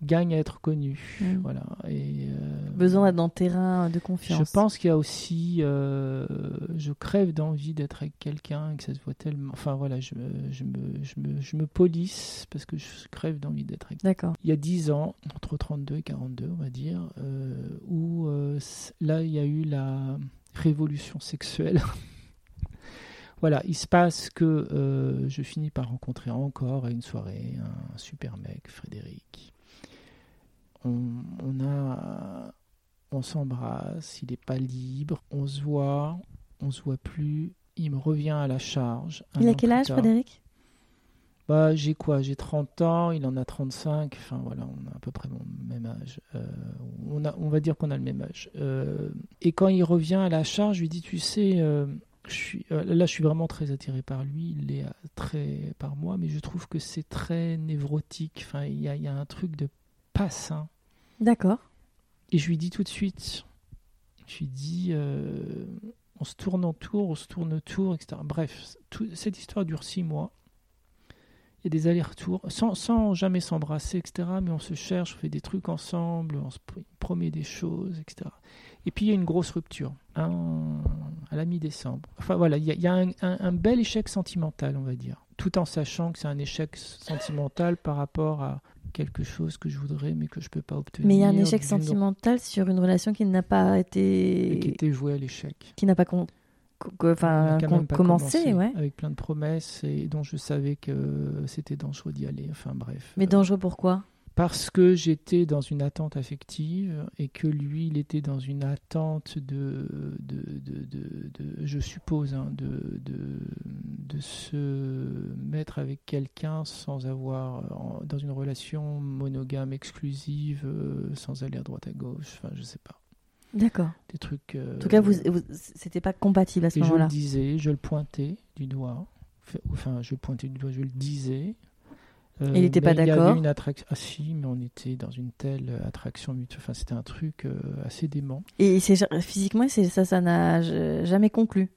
Speaker 2: gagne à être connu.
Speaker 1: Mm.
Speaker 2: Voilà. Et, euh,
Speaker 1: Besoin d'être dans le terrain de
Speaker 2: Je
Speaker 1: confiance.
Speaker 2: pense qu'il y a aussi. euh, je crève d'envie d'être avec quelqu'un et que ça se voit tellement. Enfin voilà, je me, je me, je me, je me polisse parce que je crève d'envie d'être avec
Speaker 1: D'accord.
Speaker 2: il y a 10 ans, entre 32 et 42, on va dire, où là, il y a eu la révolution sexuelle. <laughs> voilà, il se passe que euh, je finis par rencontrer encore à une soirée un super mec, Frédéric. On, on a, on s'embrasse, il n'est pas libre, on se voit, on se voit plus. Il me revient à la charge.
Speaker 1: Il a quel âge. Frédéric?
Speaker 2: Bah, j'ai quoi? J'ai 30 ans, il en a 35. Enfin, voilà, on a à peu près mon même âge. Euh, on, a, on va dire qu'on a le même âge. Euh, et quand il revient à la charge, je lui dis Tu sais, euh, je suis, euh, là, je suis vraiment très attiré par lui. Il est euh, très par moi, mais je trouve que c'est très névrotique. Enfin, il y y a un truc de pas sain.
Speaker 1: D'accord.
Speaker 2: Et je lui dis tout de suite Je lui dis euh, On se tourne en tour, on se tourne autour, etc. Bref, tout- cette histoire dure six mois. Il y a des allers-retours, sans, sans jamais s'embrasser, etc. Mais on se cherche, on fait des trucs ensemble, on se pr- promet des choses, etc. Et puis il y a une grosse rupture, à la mi-décembre. Enfin voilà, il y a, il y a un, un- un bel échec sentimental, on va dire. Tout en sachant que c'est un échec sentimental par rapport à quelque chose que je voudrais, mais que je peux pas obtenir.
Speaker 1: Mais il y a un échec sentimental sur une relation qui n'a pas
Speaker 2: et
Speaker 1: été...
Speaker 2: qui était voué à l'échec.
Speaker 1: qui n'a pas enfin, commencé, ouais.
Speaker 2: Avec plein de promesses et dont je savais que c'était dangereux d'y aller. Enfin bref.
Speaker 1: Mais dangereux pourquoi?
Speaker 2: Parce que j'étais dans une attente affective et que lui, il était dans une attente de, de, de, de- je suppose, hein, de, de, de se mettre avec quelqu'un sans avoir, dans une relation monogame exclusive, euh, sans aller à droite à gauche. Enfin, je sais pas.
Speaker 1: D'accord.
Speaker 2: Des trucs. euh,
Speaker 1: En tout cas, vous, vous- c'était pas compatible à ce
Speaker 2: et je le
Speaker 1: moment-là.
Speaker 2: disais, je le pointais du doigt. Enfin, je le pointais du doigt, je le disais. Euh,
Speaker 1: il était pas
Speaker 2: mais Il y
Speaker 1: d'accord
Speaker 2: avait une attraction. Ah si, mais on était dans une telle euh, attraction mutuelle. Enfin, c'était un truc euh, assez dément.
Speaker 1: Et physiquement, ça, ça n'a jamais conclu.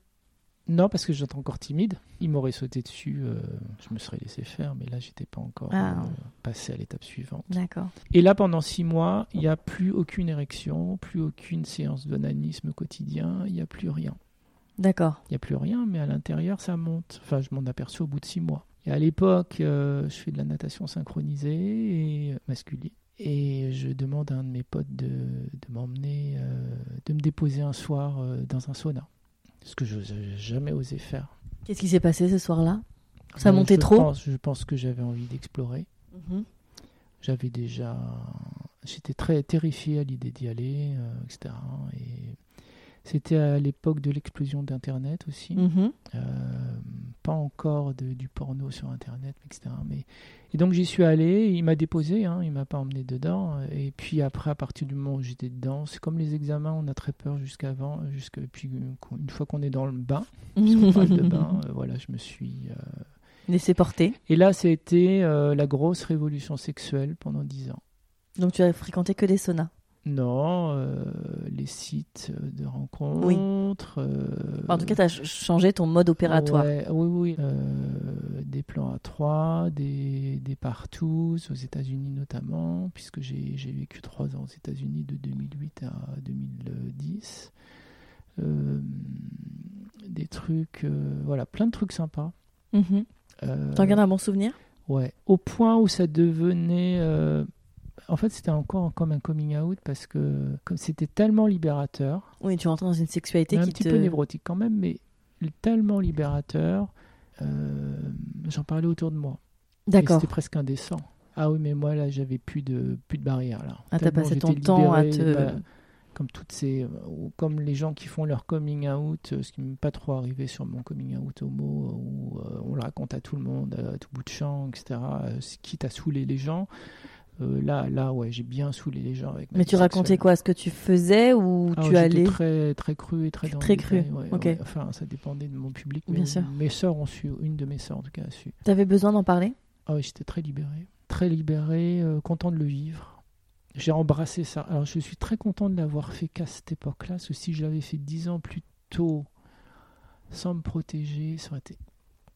Speaker 2: Non, parce que j'étais encore timide. Il m'aurait sauté dessus, euh, je me serais laissé faire, mais là, j'étais pas encore
Speaker 1: Ah.
Speaker 2: passé à l'étape suivante.
Speaker 1: D'accord.
Speaker 2: Et là, pendant six mois, il n'y a plus aucune érection, plus aucune séance d'onanisme quotidien, il n'y a plus rien.
Speaker 1: D'accord.
Speaker 2: Il n'y a plus rien, mais à l'intérieur, ça monte. Enfin, je m'en aperçois au bout de six mois. Et à l'époque, euh, je fais de la natation synchronisée et masculine. Et je demande à un de mes potes de, de m'emmener, euh, de me déposer un soir euh, dans un sauna. Ce que je n'ai jamais osé faire.
Speaker 1: Qu'est-ce qui s'est passé ce soir-là? Ça montait trop?
Speaker 2: pense- Je pense que j'avais envie d'explorer.
Speaker 1: Mhm.
Speaker 2: J'avais déjà. J'étais très terrifié à l'idée d'y aller, etc. Et c'était à l'époque de l'explosion d'Internet aussi.
Speaker 1: Mhm.
Speaker 2: Euh, pas encore de, du porno sur internet, etc. Mais et donc j'y suis allé, il m'a déposé, hein, il m'a pas emmené dedans. Et puis après, à partir du moment où j'étais dedans, c'est comme les examens, on a très peur jusqu'avant, jusque puis euh, une fois qu'on est dans le bain, parce qu'on parle de bain, euh, voilà, je me suis. euh,
Speaker 1: Laissé porter.
Speaker 2: Et là, c'était la grosse révolution sexuelle pendant dix ans.
Speaker 1: Donc tu as fréquenté que des saunas.
Speaker 2: Non, euh, les sites de rencontres. euh,
Speaker 1: Enfin, en tout cas, tu as changé ton mode opératoire.
Speaker 2: Ouais, oui, oui. Euh, des plans à 3, des, des partouzes aux États-Unis notamment, puisque j'ai vécu trois ans aux États-Unis de 2008 à 2010. Euh, des trucs, euh, voilà, plein de trucs sympas.
Speaker 1: Mhm.
Speaker 2: Euh,
Speaker 1: T'en gardes un bon souvenir?
Speaker 2: Ouais, au point où ça devenait. Euh, En fait, c'était encore comme un coming out parce que comme c'était tellement libérateur,
Speaker 1: Oui, tu rentres dans une sexualité
Speaker 2: mais un
Speaker 1: qui
Speaker 2: petit
Speaker 1: te.
Speaker 2: peu névrotique quand même, mais tellement libérateur, euh, j'en parlais autour de moi.
Speaker 1: D'accord.
Speaker 2: C'était presque indécent. Ah oui, mais moi là, j'avais plus de plus de barrières là.
Speaker 1: Ah, t'as passé ton temps à te.
Speaker 2: bah, comme toutes ces, ou comme les gens qui font leur coming out, euh, ce qui m'est pas trop arrivé sur mon coming out homo, où euh, on le raconte à tout le monde, à tout bout de champ, etc. euh, quitte à saouler les gens. Euh, là, là, ouais, j'ai bien saoulé les gens avec. ma
Speaker 1: Mais tu racontais quoi Ce que tu faisais ou
Speaker 2: Ah,
Speaker 1: tu allais
Speaker 2: très très cru et très dans
Speaker 1: Très cru,
Speaker 2: ouais,
Speaker 1: ok.
Speaker 2: ouais. Enfin, ça dépendait de mon public.
Speaker 1: Bien
Speaker 2: mais
Speaker 1: sûr.
Speaker 2: Mes sœurs ont su, une de mes sœurs en tout cas a su.
Speaker 1: T'avais besoin d'en parler?
Speaker 2: Ah oui, j'étais très libéré. Très libéré, euh, content de le vivre. J'ai embrassé ça. Alors je suis très content de l'avoir fait qu'à cette époque-là, parce que si je l'avais fait dix ans plus tôt, sans me protéger, ça aurait été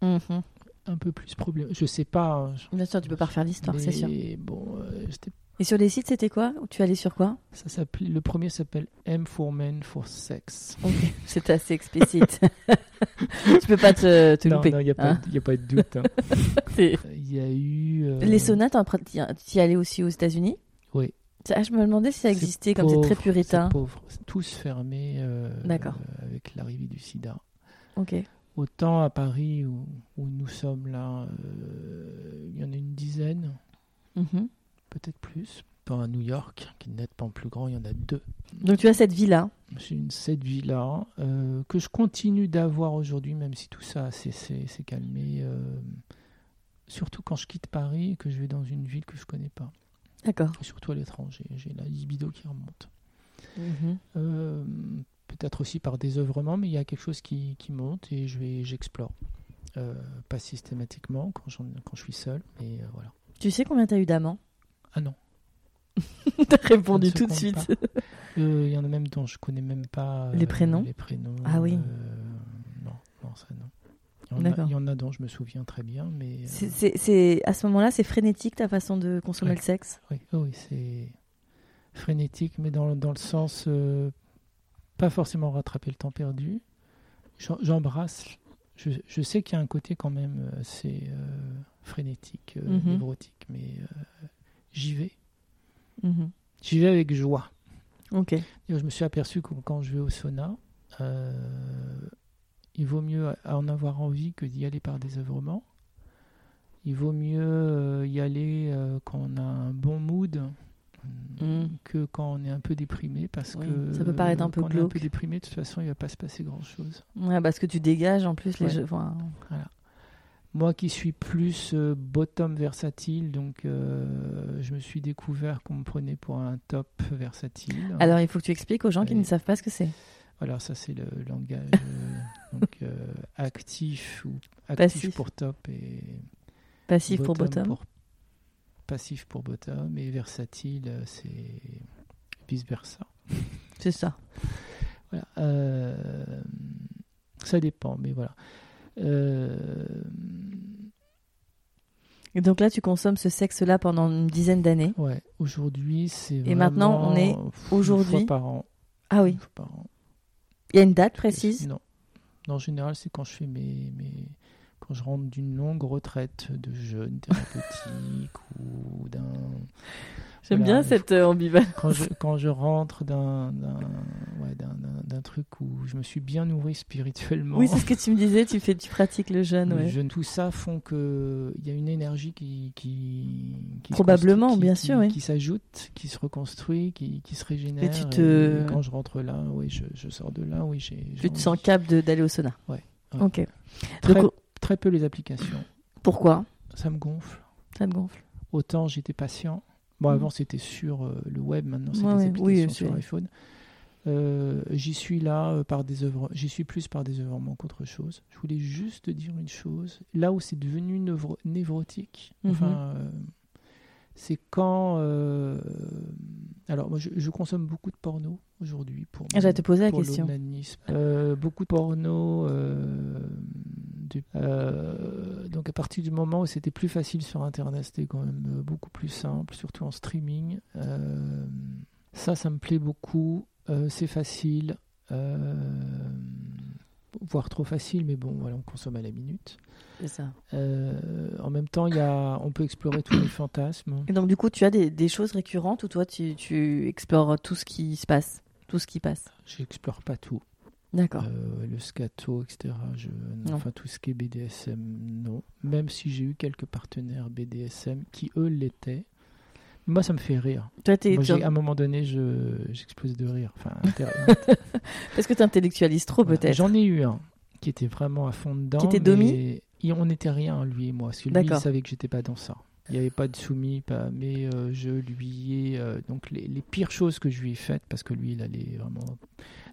Speaker 1: Mhm.
Speaker 2: Un peu plus problème. Je sais pas. hein, je-
Speaker 1: Bien sûr, tu peux pas refaire l'histoire, c'est sûr.
Speaker 2: bon, euh,
Speaker 1: Et sur les sites, c'était quoi? Ou Tu allais sur quoi?
Speaker 2: Ça s'appelait. Le premier s'appelle M for Men for Sex.
Speaker 1: Ok, C'est assez explicite. <laughs> tu peux pas te, te
Speaker 2: non,
Speaker 1: louper.
Speaker 2: non, il n'y a, pas
Speaker 1: hein.
Speaker 2: de- y a pas de doute. hein. <laughs>
Speaker 1: C'est-
Speaker 2: Il y a eu. euh,
Speaker 1: Les prat- t'y t'y allais aussi aux États-Unis?
Speaker 2: Oui.
Speaker 1: Ça, Je me demandais si ça existait, comme c'est très puritain.
Speaker 2: Pauvre. Tous fermés euh,
Speaker 1: D'accord.
Speaker 2: euh, avec l'arrivée du sida.
Speaker 1: Ok.
Speaker 2: Autant à Paris où, où nous sommes là, euh, il y en a une dizaine,
Speaker 1: Mhm.
Speaker 2: peut-être plus. Pas à New York, qui est nettement plus grand, il y en a deux.
Speaker 1: Donc tu as cette vie-là.
Speaker 2: J'ai une cette vie-là euh, que je continue d'avoir aujourd'hui, même si tout ça s'est calmé. euh, surtout quand je quitte Paris et que je vais dans une ville que je connais pas.
Speaker 1: D'accord.
Speaker 2: Surtout à l'étranger, j'ai la libido qui remonte.
Speaker 1: Mhm.
Speaker 2: Euh, peut-être aussi par désœuvrement, mais il y a quelque chose qui, qui monte et je vais, j'explore. Euh, pas systématiquement quand, quand je suis seul, mais euh, voilà.
Speaker 1: Tu sais combien t'as eu d'amants?
Speaker 2: Ah non, <laughs>
Speaker 1: T'as répondu tout de suite.
Speaker 2: Euh, il y en a même dont je connais même pas
Speaker 1: Les prénoms?
Speaker 2: Les prénoms.
Speaker 1: Ah oui.
Speaker 2: non, non, ça non. Il y, en a, dont je me souviens très bien, mais
Speaker 1: C'est- à ce moment-là, c'est frénétique ta façon de consommer
Speaker 2: Ouais.
Speaker 1: le sexe?
Speaker 2: Oui, oh oui, c'est frénétique, mais dans, dans le sens pas forcément rattraper le temps perdu. J'embrasse. Je, je sais qu'il y a un côté quand même euh, assez euh, frénétique, euh, névrotique, mais euh, j'y vais.
Speaker 1: Mhm.
Speaker 2: J'y vais avec joie.
Speaker 1: Ok.
Speaker 2: Je me suis aperçu que quand je vais au sauna, il vaut mieux en avoir envie que d'y aller par désœuvrement. Il vaut mieux y aller quand on a un bon mood
Speaker 1: Mm.
Speaker 2: que quand on est un peu déprimé parce
Speaker 1: Oui,
Speaker 2: que
Speaker 1: ça peut paraître un peu
Speaker 2: quand on est un peu
Speaker 1: glauque.
Speaker 2: déprimé de toute façon il va pas se passer grand chose
Speaker 1: Ouais, parce que tu dégages en plus les
Speaker 2: Ouais.
Speaker 1: jeux. enfin,
Speaker 2: moi qui suis plus euh, bottom versatile donc euh, je me suis découvert qu'on me prenait pour un top versatile
Speaker 1: Alors, il faut que tu expliques aux gens qui ne savent pas ce que c'est.
Speaker 2: Voilà, ça c'est le langage euh, donc, actif ou actif
Speaker 1: Passif.
Speaker 2: pour top et
Speaker 1: Passif pour bottom.
Speaker 2: pour- passif pour bottom et versatile euh, c'est vice versa. <laughs>
Speaker 1: C'est ça.
Speaker 2: Voilà, euh, ça dépend, mais voilà. Euh,
Speaker 1: Et donc là, tu consommes ce sexe-là pendant une dizaine d'années.
Speaker 2: ouais, aujourd'hui c'est
Speaker 1: Et maintenant, on est aujourd'hui
Speaker 2: par an.
Speaker 1: Ah oui.
Speaker 2: Par an.
Speaker 1: Il y a une date précise?
Speaker 2: Non. Non, en général, c'est quand je fais mes, mes- quand je rentre d'une longue retraite de jeûne thérapeutique <laughs> ou d'un
Speaker 1: J'aime
Speaker 2: Voilà,
Speaker 1: bien cette euh, ambivalence.
Speaker 2: quand je, quand je rentre d'un d'un ouais, truc où je me suis bien nourri spirituellement.
Speaker 1: Oui, c'est ce que tu me disais, tu, fais, tu pratiques le jeûne.
Speaker 2: Le
Speaker 1: Ouais.
Speaker 2: jeûne, tout ça font que il y a une énergie qui, qui, qui se
Speaker 1: Probablement,
Speaker 2: qui-
Speaker 1: bien sûr, oui.
Speaker 2: qui s'ajoute, qui se reconstruit, qui, se régénère.
Speaker 1: Et tu te-
Speaker 2: et quand je rentre là, oui, je, je sors de là, oui, j'ai.
Speaker 1: Tu te sens capable d'aller au sauna.
Speaker 2: Ouais, ouais.
Speaker 1: Ok.
Speaker 2: Très,
Speaker 1: Donc,
Speaker 2: très peu les applications.
Speaker 1: pourquoi?
Speaker 2: Ça me gonfle.
Speaker 1: Ça te gonfle
Speaker 2: Autant j'étais patient. Bon,
Speaker 1: Mhm.
Speaker 2: avant c'était sur euh, le web, maintenant c'est
Speaker 1: Ouais,
Speaker 2: des
Speaker 1: oui,
Speaker 2: applications sur iPhone. Euh, J'y suis là euh, par des œuvres. J'y suis plus par des œuvrements qu'autre chose. Je voulais juste dire une chose. Là où c'est devenu névro- névrotique,
Speaker 1: Mhm.
Speaker 2: enfin, euh, c'est quand. alors, moi, je, je consomme beaucoup de porno aujourd'hui pour.
Speaker 1: Ah, J'allais te poser la question.
Speaker 2: beaucoup de porno. Euh, euh, donc à partir du moment où c'était plus facile sur Internet, c'était quand même euh, beaucoup plus simple, surtout en streaming. Euh, ça, ça me plaît beaucoup. Euh, c'est facile. Euh, voire trop facile, mais bon, voilà, on consomme à la minute.
Speaker 1: C'est ça.
Speaker 2: Euh, en même temps, il y a, on peut explorer tous les fantasmes.
Speaker 1: Et donc, du coup, tu as des, des choses récurrentes ou toi, tu, tu explores tout ce qui se passe Tout ce qui passe?
Speaker 2: J'explore pas tout.
Speaker 1: D'accord.
Speaker 2: Euh, le scato, etc. Je,
Speaker 1: Non.
Speaker 2: enfin, tout ce qui est BDSM, non. Même si j'ai eu quelques partenaires BDSM qui, eux, l'étaient. Moi, ça me fait rire.
Speaker 1: Toi, t'es,
Speaker 2: Moi, à un moment donné, je, j'explose de rire. Enfin, <laughs>
Speaker 1: parce que tu intellectualises trop,
Speaker 2: Voilà.
Speaker 1: peut-être.
Speaker 2: J'en ai eu un qui était vraiment à fond dedans.
Speaker 1: Qui était domi
Speaker 2: il- On n'était rien, lui et moi. Parce que lui,
Speaker 1: D'accord.
Speaker 2: il savait que j'étais pas dans ça. Il n'y avait pas de soumis, pas, mais euh, je lui ai. euh, donc, les, les pires choses que je lui ai faites, parce que lui, il allait vraiment.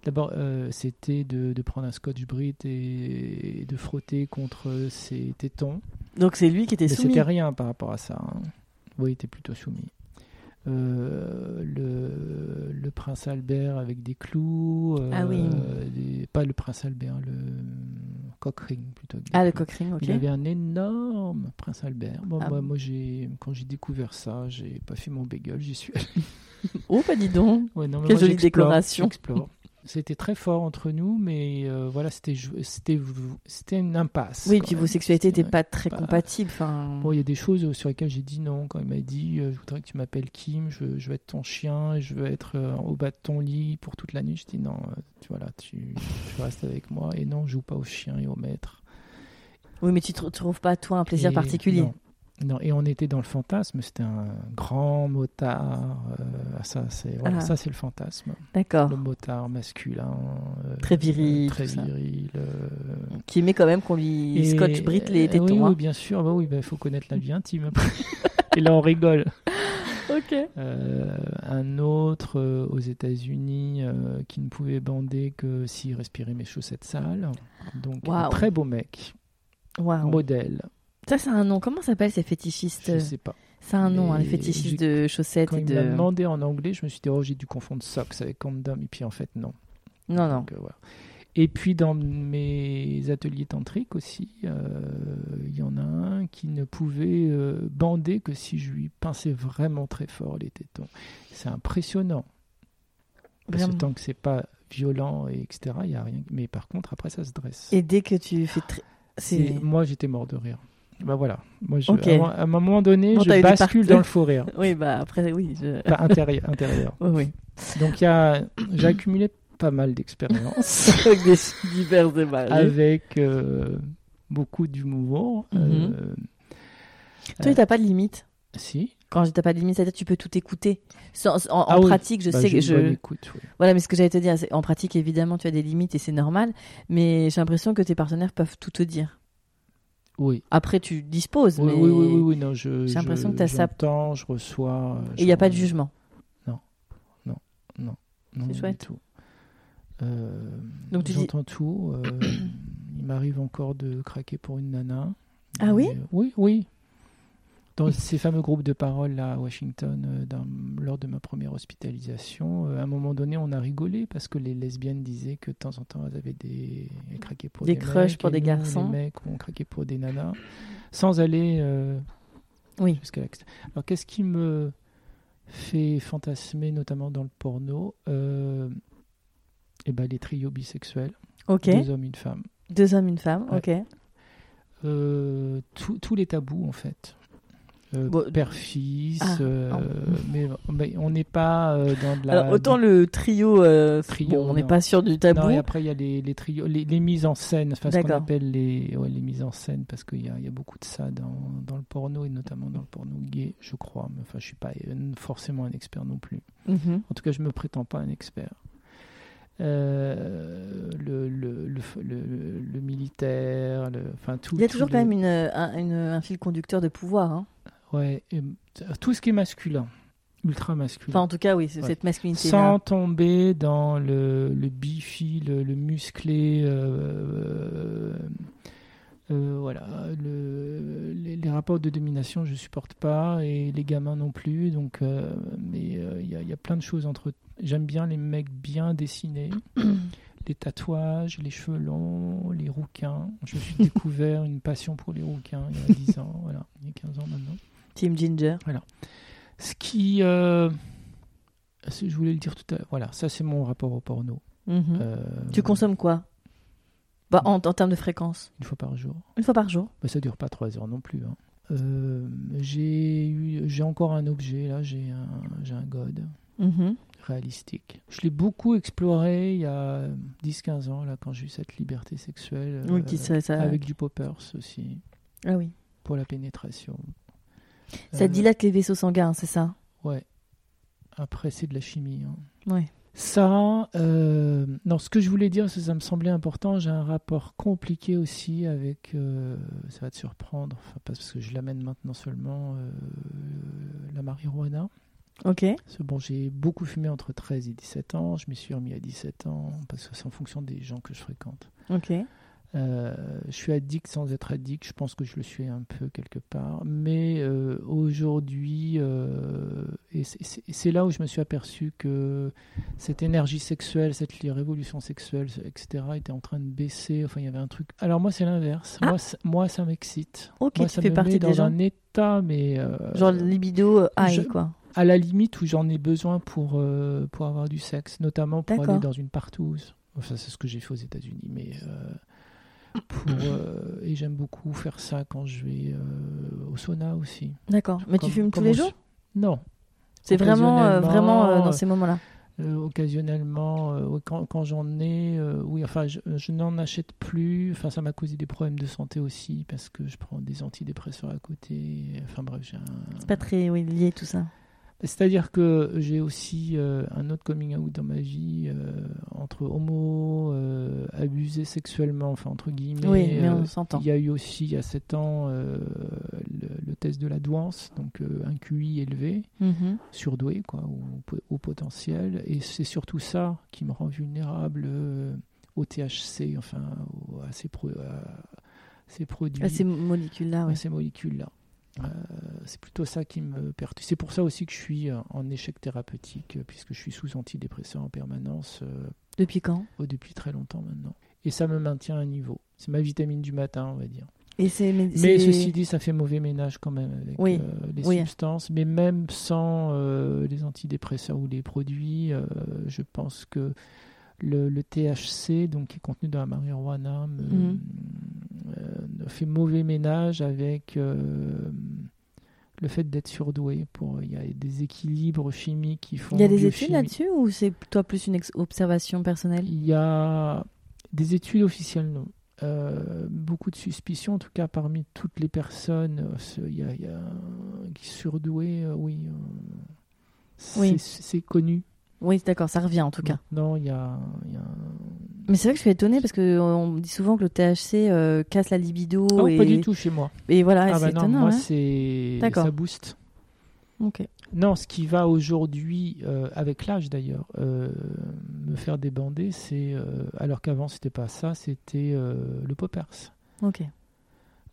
Speaker 2: D'abord, euh, c'était de, de prendre un scotch brit et, et de frotter contre ses tétons.
Speaker 1: Donc, c'est lui qui était
Speaker 2: Mais
Speaker 1: soumis.
Speaker 2: c'était rien par rapport à ça. hein. Oui, il était plutôt soumis. Euh, le, le prince Albert avec des clous. euh,
Speaker 1: Ah oui.
Speaker 2: des- pas le prince Albert, le Cockring plutôt.
Speaker 1: Ah, le. Cochrane, ok.
Speaker 2: Il avait un énorme prince Albert. Bon,
Speaker 1: Ah
Speaker 2: moi, j'ai, quand j'ai découvert ça, j'ai pas fait mon bagel, j'y suis allé.
Speaker 1: Oh, pas dis donc. <laughs>
Speaker 2: Ouais, non, mais
Speaker 1: Quelle
Speaker 2: moi,
Speaker 1: jolie
Speaker 2: j'explore,
Speaker 1: décoration.
Speaker 2: j'explore. C'était très fort entre nous, mais euh, voilà, c'était, une impasse.
Speaker 1: Oui,
Speaker 2: quand
Speaker 1: puis
Speaker 2: même.
Speaker 1: vos sexualités n'étaient pas très compatibles.
Speaker 2: Bon, il y a des choses sur lesquelles j'ai dit non. Quand il m'a dit euh, Je voudrais que tu m'appelles Kim, je, je veux être ton chien, et je veux être euh, au bas de ton lit pour toute la nuit. Je dis non, tu, voilà, tu, tu restes avec moi. Et non, je joue pas au chien et au maître.
Speaker 1: Oui, mais tu ne trouves pas, toi, un plaisir
Speaker 2: Et
Speaker 1: particulier.
Speaker 2: non. Non, et on était dans le fantasme, c'était un grand motard. euh, ça, c'est voilà,
Speaker 1: Ah.
Speaker 2: ça, c'est le fantasme.
Speaker 1: D'accord.
Speaker 2: Le motard masculin. euh,
Speaker 1: Très viril,
Speaker 2: très
Speaker 1: tout ça.
Speaker 2: viril. euh,
Speaker 1: Qui aimait quand même qu'on lui
Speaker 2: et-
Speaker 1: scotch brit les
Speaker 2: euh,
Speaker 1: tétons.
Speaker 2: Oui,
Speaker 1: hein.
Speaker 2: oui, bien sûr. Bah oui, il faut connaître la vie intime. <laughs> et là, on rigole. <laughs>
Speaker 1: Ok.
Speaker 2: Euh, un autre euh, aux États-Unis euh, qui ne pouvait bander que s'il respirait mes chaussettes sales. Donc, un très beau mec,
Speaker 1: Waouh.
Speaker 2: modèle.
Speaker 1: Ça, c'est un nom. Comment s'appellent ces fétichistes
Speaker 2: Je sais pas.
Speaker 1: C'est un nom, hein, les fétichistes de chaussettes
Speaker 2: Quand
Speaker 1: et
Speaker 2: il m'a
Speaker 1: de.
Speaker 2: demandé en anglais, je me suis dit, oh, j'ai dû confondre socks avec condom. Et puis, en fait, non.
Speaker 1: Non, non.
Speaker 2: Donc, euh, voilà. Et puis, dans mes ateliers tantriques aussi, euh, il y en a un qui ne pouvait euh, bander que si je lui pinçais vraiment très fort les tétons. C'est impressionnant. Parce que tant que c'est pas violent et etc, il y a rien. Mais par contre, après, ça se dresse.
Speaker 1: Et dès que tu fais.
Speaker 2: C'est. Moi, j'étais mort de rire. Bah voilà. Moi, je,
Speaker 1: Ok.
Speaker 2: à, un- à un moment donné, je bascule dans le faux rire. <laughs>
Speaker 1: Oui, bah après, oui. je-
Speaker 2: Pas intérieur. intérieur. <laughs>
Speaker 1: Oui, oui.
Speaker 2: Donc, j'ai accumulé pas mal d'expériences <laughs>
Speaker 1: Avec des divers et
Speaker 2: avec euh, beaucoup d'humour. Euh,
Speaker 1: Toi, t'as pas de limite?
Speaker 2: si.
Speaker 1: Quand je t'as pas de limite, c'est-à-dire que tu peux tout écouter. Sans- en en
Speaker 2: Ah oui.
Speaker 1: pratique, je
Speaker 2: Bah,
Speaker 1: sais que je.
Speaker 2: écoute, oui.
Speaker 1: Voilà, mais ce que j'allais te dire, c'est en pratique, évidemment, tu as des limites et c'est normal. Mais j'ai l'impression que tes partenaires peuvent tout te dire.
Speaker 2: Oui.
Speaker 1: Après, tu disposes,
Speaker 2: Oui,
Speaker 1: mais
Speaker 2: oui, oui, oui, oui, non, je,
Speaker 1: j'ai l'impression que t'as ça-
Speaker 2: j'entends, je reçois.
Speaker 1: et il n'y a pas de jugement.
Speaker 2: Non,
Speaker 1: C'est
Speaker 2: non, du
Speaker 1: chouette.
Speaker 2: tout. Euh,
Speaker 1: Donc tu dis-
Speaker 2: j'entends tout. euh, <clears throat> il m'arrive encore de craquer pour une nana.
Speaker 1: Ah oui?
Speaker 2: Euh, Oui, oui. Dans ces fameux groupes de parole là à Washington, euh, dans- lors de ma première hospitalisation, euh, à un moment donné, on a rigolé parce que les lesbiennes disaient que de temps en temps, elles avaient des elles craquaient pour
Speaker 1: Des
Speaker 2: des,
Speaker 1: crushs pour des
Speaker 2: nous,
Speaker 1: garçons.
Speaker 2: Les mecs ont craqué pour des nanas, sans aller euh,
Speaker 1: Oui.
Speaker 2: jusqu'à Alors, qu'est-ce qui me fait fantasmer, notamment dans le porno euh, eh ben, Les trios bisexuels, deux hommes, une femme.
Speaker 1: Deux hommes, une femme.
Speaker 2: Ouais.
Speaker 1: Ok.
Speaker 2: Euh, tous les tabous, en fait. Euh,
Speaker 1: Bon,
Speaker 2: Père-fils,
Speaker 1: ah,
Speaker 2: euh, mais, mais on n'est pas euh, dans de la.
Speaker 1: Alors, autant le trio, euh,
Speaker 2: Trio,
Speaker 1: bon, on n'est pas sûr du tabou.
Speaker 2: Non, et après, il y a les, les trios, les, les mises en scène, enfin, ce qu'on appelle les, ouais, les mises en scène, parce qu'il y a, y a beaucoup de ça dans, dans le porno, et notamment dans le porno gay, je crois. Mais enfin, je suis pas forcément un expert non plus.
Speaker 1: Mhm.
Speaker 2: En tout cas, je me prétends pas un expert. Euh, le, le, le, le, militaire, enfin tout.
Speaker 1: Il y a toujours quand même une, un, une- un fil conducteur de pouvoir. hein.
Speaker 2: Ouais, et, euh, tout ce qui est masculin, ultra masculin.
Speaker 1: Enfin, en tout cas, oui,
Speaker 2: Ouais.
Speaker 1: cette masculinité-là.
Speaker 2: Sans tomber dans le, le bifi, le, le musclé, euh, euh, voilà, le, les, les rapports de domination, je supporte pas, et les gamins non plus. Donc, euh, mais il y, y a plein de choses entre. J'aime bien les mecs bien dessinés, <clears throat> les tatouages, les cheveux longs, les rouquins. Je me suis découvert une passion pour les rouquins il y a 10 ans, voilà, il y a 15 ans maintenant.
Speaker 1: Team Ginger.
Speaker 2: Ce qui. euh, je voulais le dire tout à l'heure. Voilà, ça c'est mon rapport au porno.
Speaker 1: Mhm.
Speaker 2: Euh,
Speaker 1: Tu consommes quoi? Bah, en, en termes de fréquence
Speaker 2: Une fois par jour.
Speaker 1: Une fois par jour
Speaker 2: Bah, ça dure pas trois heures non plus. hein. Euh, j'ai encore un objet là, j'ai un, un god
Speaker 1: Mhm.
Speaker 2: réalistique. Je l'ai beaucoup exploré il y a 10-15 ans là quand j'ai eu cette liberté sexuelle
Speaker 1: Oui,
Speaker 2: euh,
Speaker 1: qui ça, ça-
Speaker 2: avec du poppers aussi
Speaker 1: Ah oui.
Speaker 2: pour la pénétration.
Speaker 1: Ça
Speaker 2: Euh,
Speaker 1: dilate les vaisseaux sanguins, c'est ça?
Speaker 2: Ouais. Après c'est de la chimie. hein.
Speaker 1: Ouais.
Speaker 2: Ça, euh, non, ce que je voulais dire, c'est que ça me semblait important. J'ai un rapport compliqué aussi avec, euh, ça va te surprendre, enfin, parce que je l'amène maintenant seulement, euh, la marijuana.
Speaker 1: Ok.
Speaker 2: Parce que bon, j'ai beaucoup fumé entre 13 et 17 ans. Je m'y suis remis à 17 ans parce que c'est en fonction des gens que je fréquente.
Speaker 1: Ok.
Speaker 2: Euh, je suis addict sans être addict. Je pense que je le suis un peu quelque part. Mais euh, aujourd'hui, euh, et c'est- là où je me suis aperçu que cette énergie sexuelle, cette révolution sexuelle, etc., était en train de baisser. Enfin, il y avait un truc. Alors moi, c'est l'inverse.
Speaker 1: Ah.
Speaker 2: Moi, ça- moi, ça m'excite.
Speaker 1: Ok,
Speaker 2: moi,
Speaker 1: tu
Speaker 2: ça
Speaker 1: fais
Speaker 2: me
Speaker 1: partie
Speaker 2: met
Speaker 1: des
Speaker 2: dans
Speaker 1: gens.
Speaker 2: un état, mais
Speaker 1: Genre libido high,
Speaker 2: je-
Speaker 1: quoi.
Speaker 2: à la limite où j'en ai besoin pour, euh, pour avoir du sexe, notamment pour aller dans une partouze. Enfin, c'est ce que j'ai fait aux États-Unis, mais euh, pour, euh, et j'aime beaucoup faire ça quand je vais euh, au sauna aussi.
Speaker 1: D'accord. Mais tu fumes tous les jours
Speaker 2: Non.
Speaker 1: C'est vraiment, euh, vraiment dans ces moments-là.
Speaker 2: occasionnellement, euh, quand, quand j'en ai, euh, oui, enfin, je, je n'en achète plus. Enfin, ça m'a causé des problèmes de santé aussi parce que je prends des antidépresseurs à côté. Enfin, bref, j'ai un,
Speaker 1: C'est pas très oui, lié tout ça.
Speaker 2: C'est-à-dire que j'ai aussi euh, un autre coming out dans ma vie euh, entre homo, euh, abusé sexuellement, enfin entre guillemets.
Speaker 1: oui, mais on s'entend.
Speaker 2: il y a eu aussi, il y a 7 ans, le, le test de la douance, donc un QI élevé,
Speaker 1: Mhm.
Speaker 2: surdoué, quoi, au, au potentiel. Et c'est surtout ça qui me rend vulnérable au THC, enfin, au- à, ces pro- à ces produits
Speaker 1: À ces molécules-là,
Speaker 2: à
Speaker 1: oui.
Speaker 2: ces molécules-là. Euh, c'est plutôt ça qui me perturbe. C'est pour ça aussi que je suis euh, en échec thérapeutique, euh, puisque je suis sous antidépresseur en permanence
Speaker 1: Depuis quand?
Speaker 2: oh, depuis très longtemps maintenant. Et ça me maintient à un niveau. C'est ma vitamine du matin, on va dire.
Speaker 1: Et mais,
Speaker 2: ceci dit, ça fait mauvais ménage quand même avec
Speaker 1: Oui,
Speaker 2: euh, les
Speaker 1: oui.
Speaker 2: substances. Mais même sans euh, les antidépresseurs ou les produits, euh, je pense que le, le THC, donc qui est contenu dans la marijuana, me,
Speaker 1: Mhm.
Speaker 2: Fait mauvais ménage avec euh, le fait d'être surdoué. Pour il y a des équilibres chimiques qui font.
Speaker 1: il y a des études là-dessus ou c'est toi plus une observation personnelle?
Speaker 2: Il y a des études officielles, non. Euh, beaucoup de suspicions, en tout cas parmi toutes les personnes. euh, Il y a, y a un- qui surdoué, euh, oui. euh, c'est-
Speaker 1: Oui.
Speaker 2: C'est connu.
Speaker 1: Oui, d'accord, ça revient en tout cas.
Speaker 2: Non, il y a, y
Speaker 1: Mais c'est vrai que je suis étonnée parce que on dit souvent que le THC euh, casse la libido
Speaker 2: Non,
Speaker 1: et
Speaker 2: pas du tout chez moi.
Speaker 1: et voilà,
Speaker 2: ah
Speaker 1: c'est
Speaker 2: bah non,
Speaker 1: étonnant.
Speaker 2: moi
Speaker 1: hein.
Speaker 2: c'est ça booste.
Speaker 1: Ok.
Speaker 2: Non, ce qui va aujourd'hui, euh, avec l'âge d'ailleurs, euh, me faire débander, c'est alors qu'avant c'était pas ça, c'était le poppers.
Speaker 1: Ok.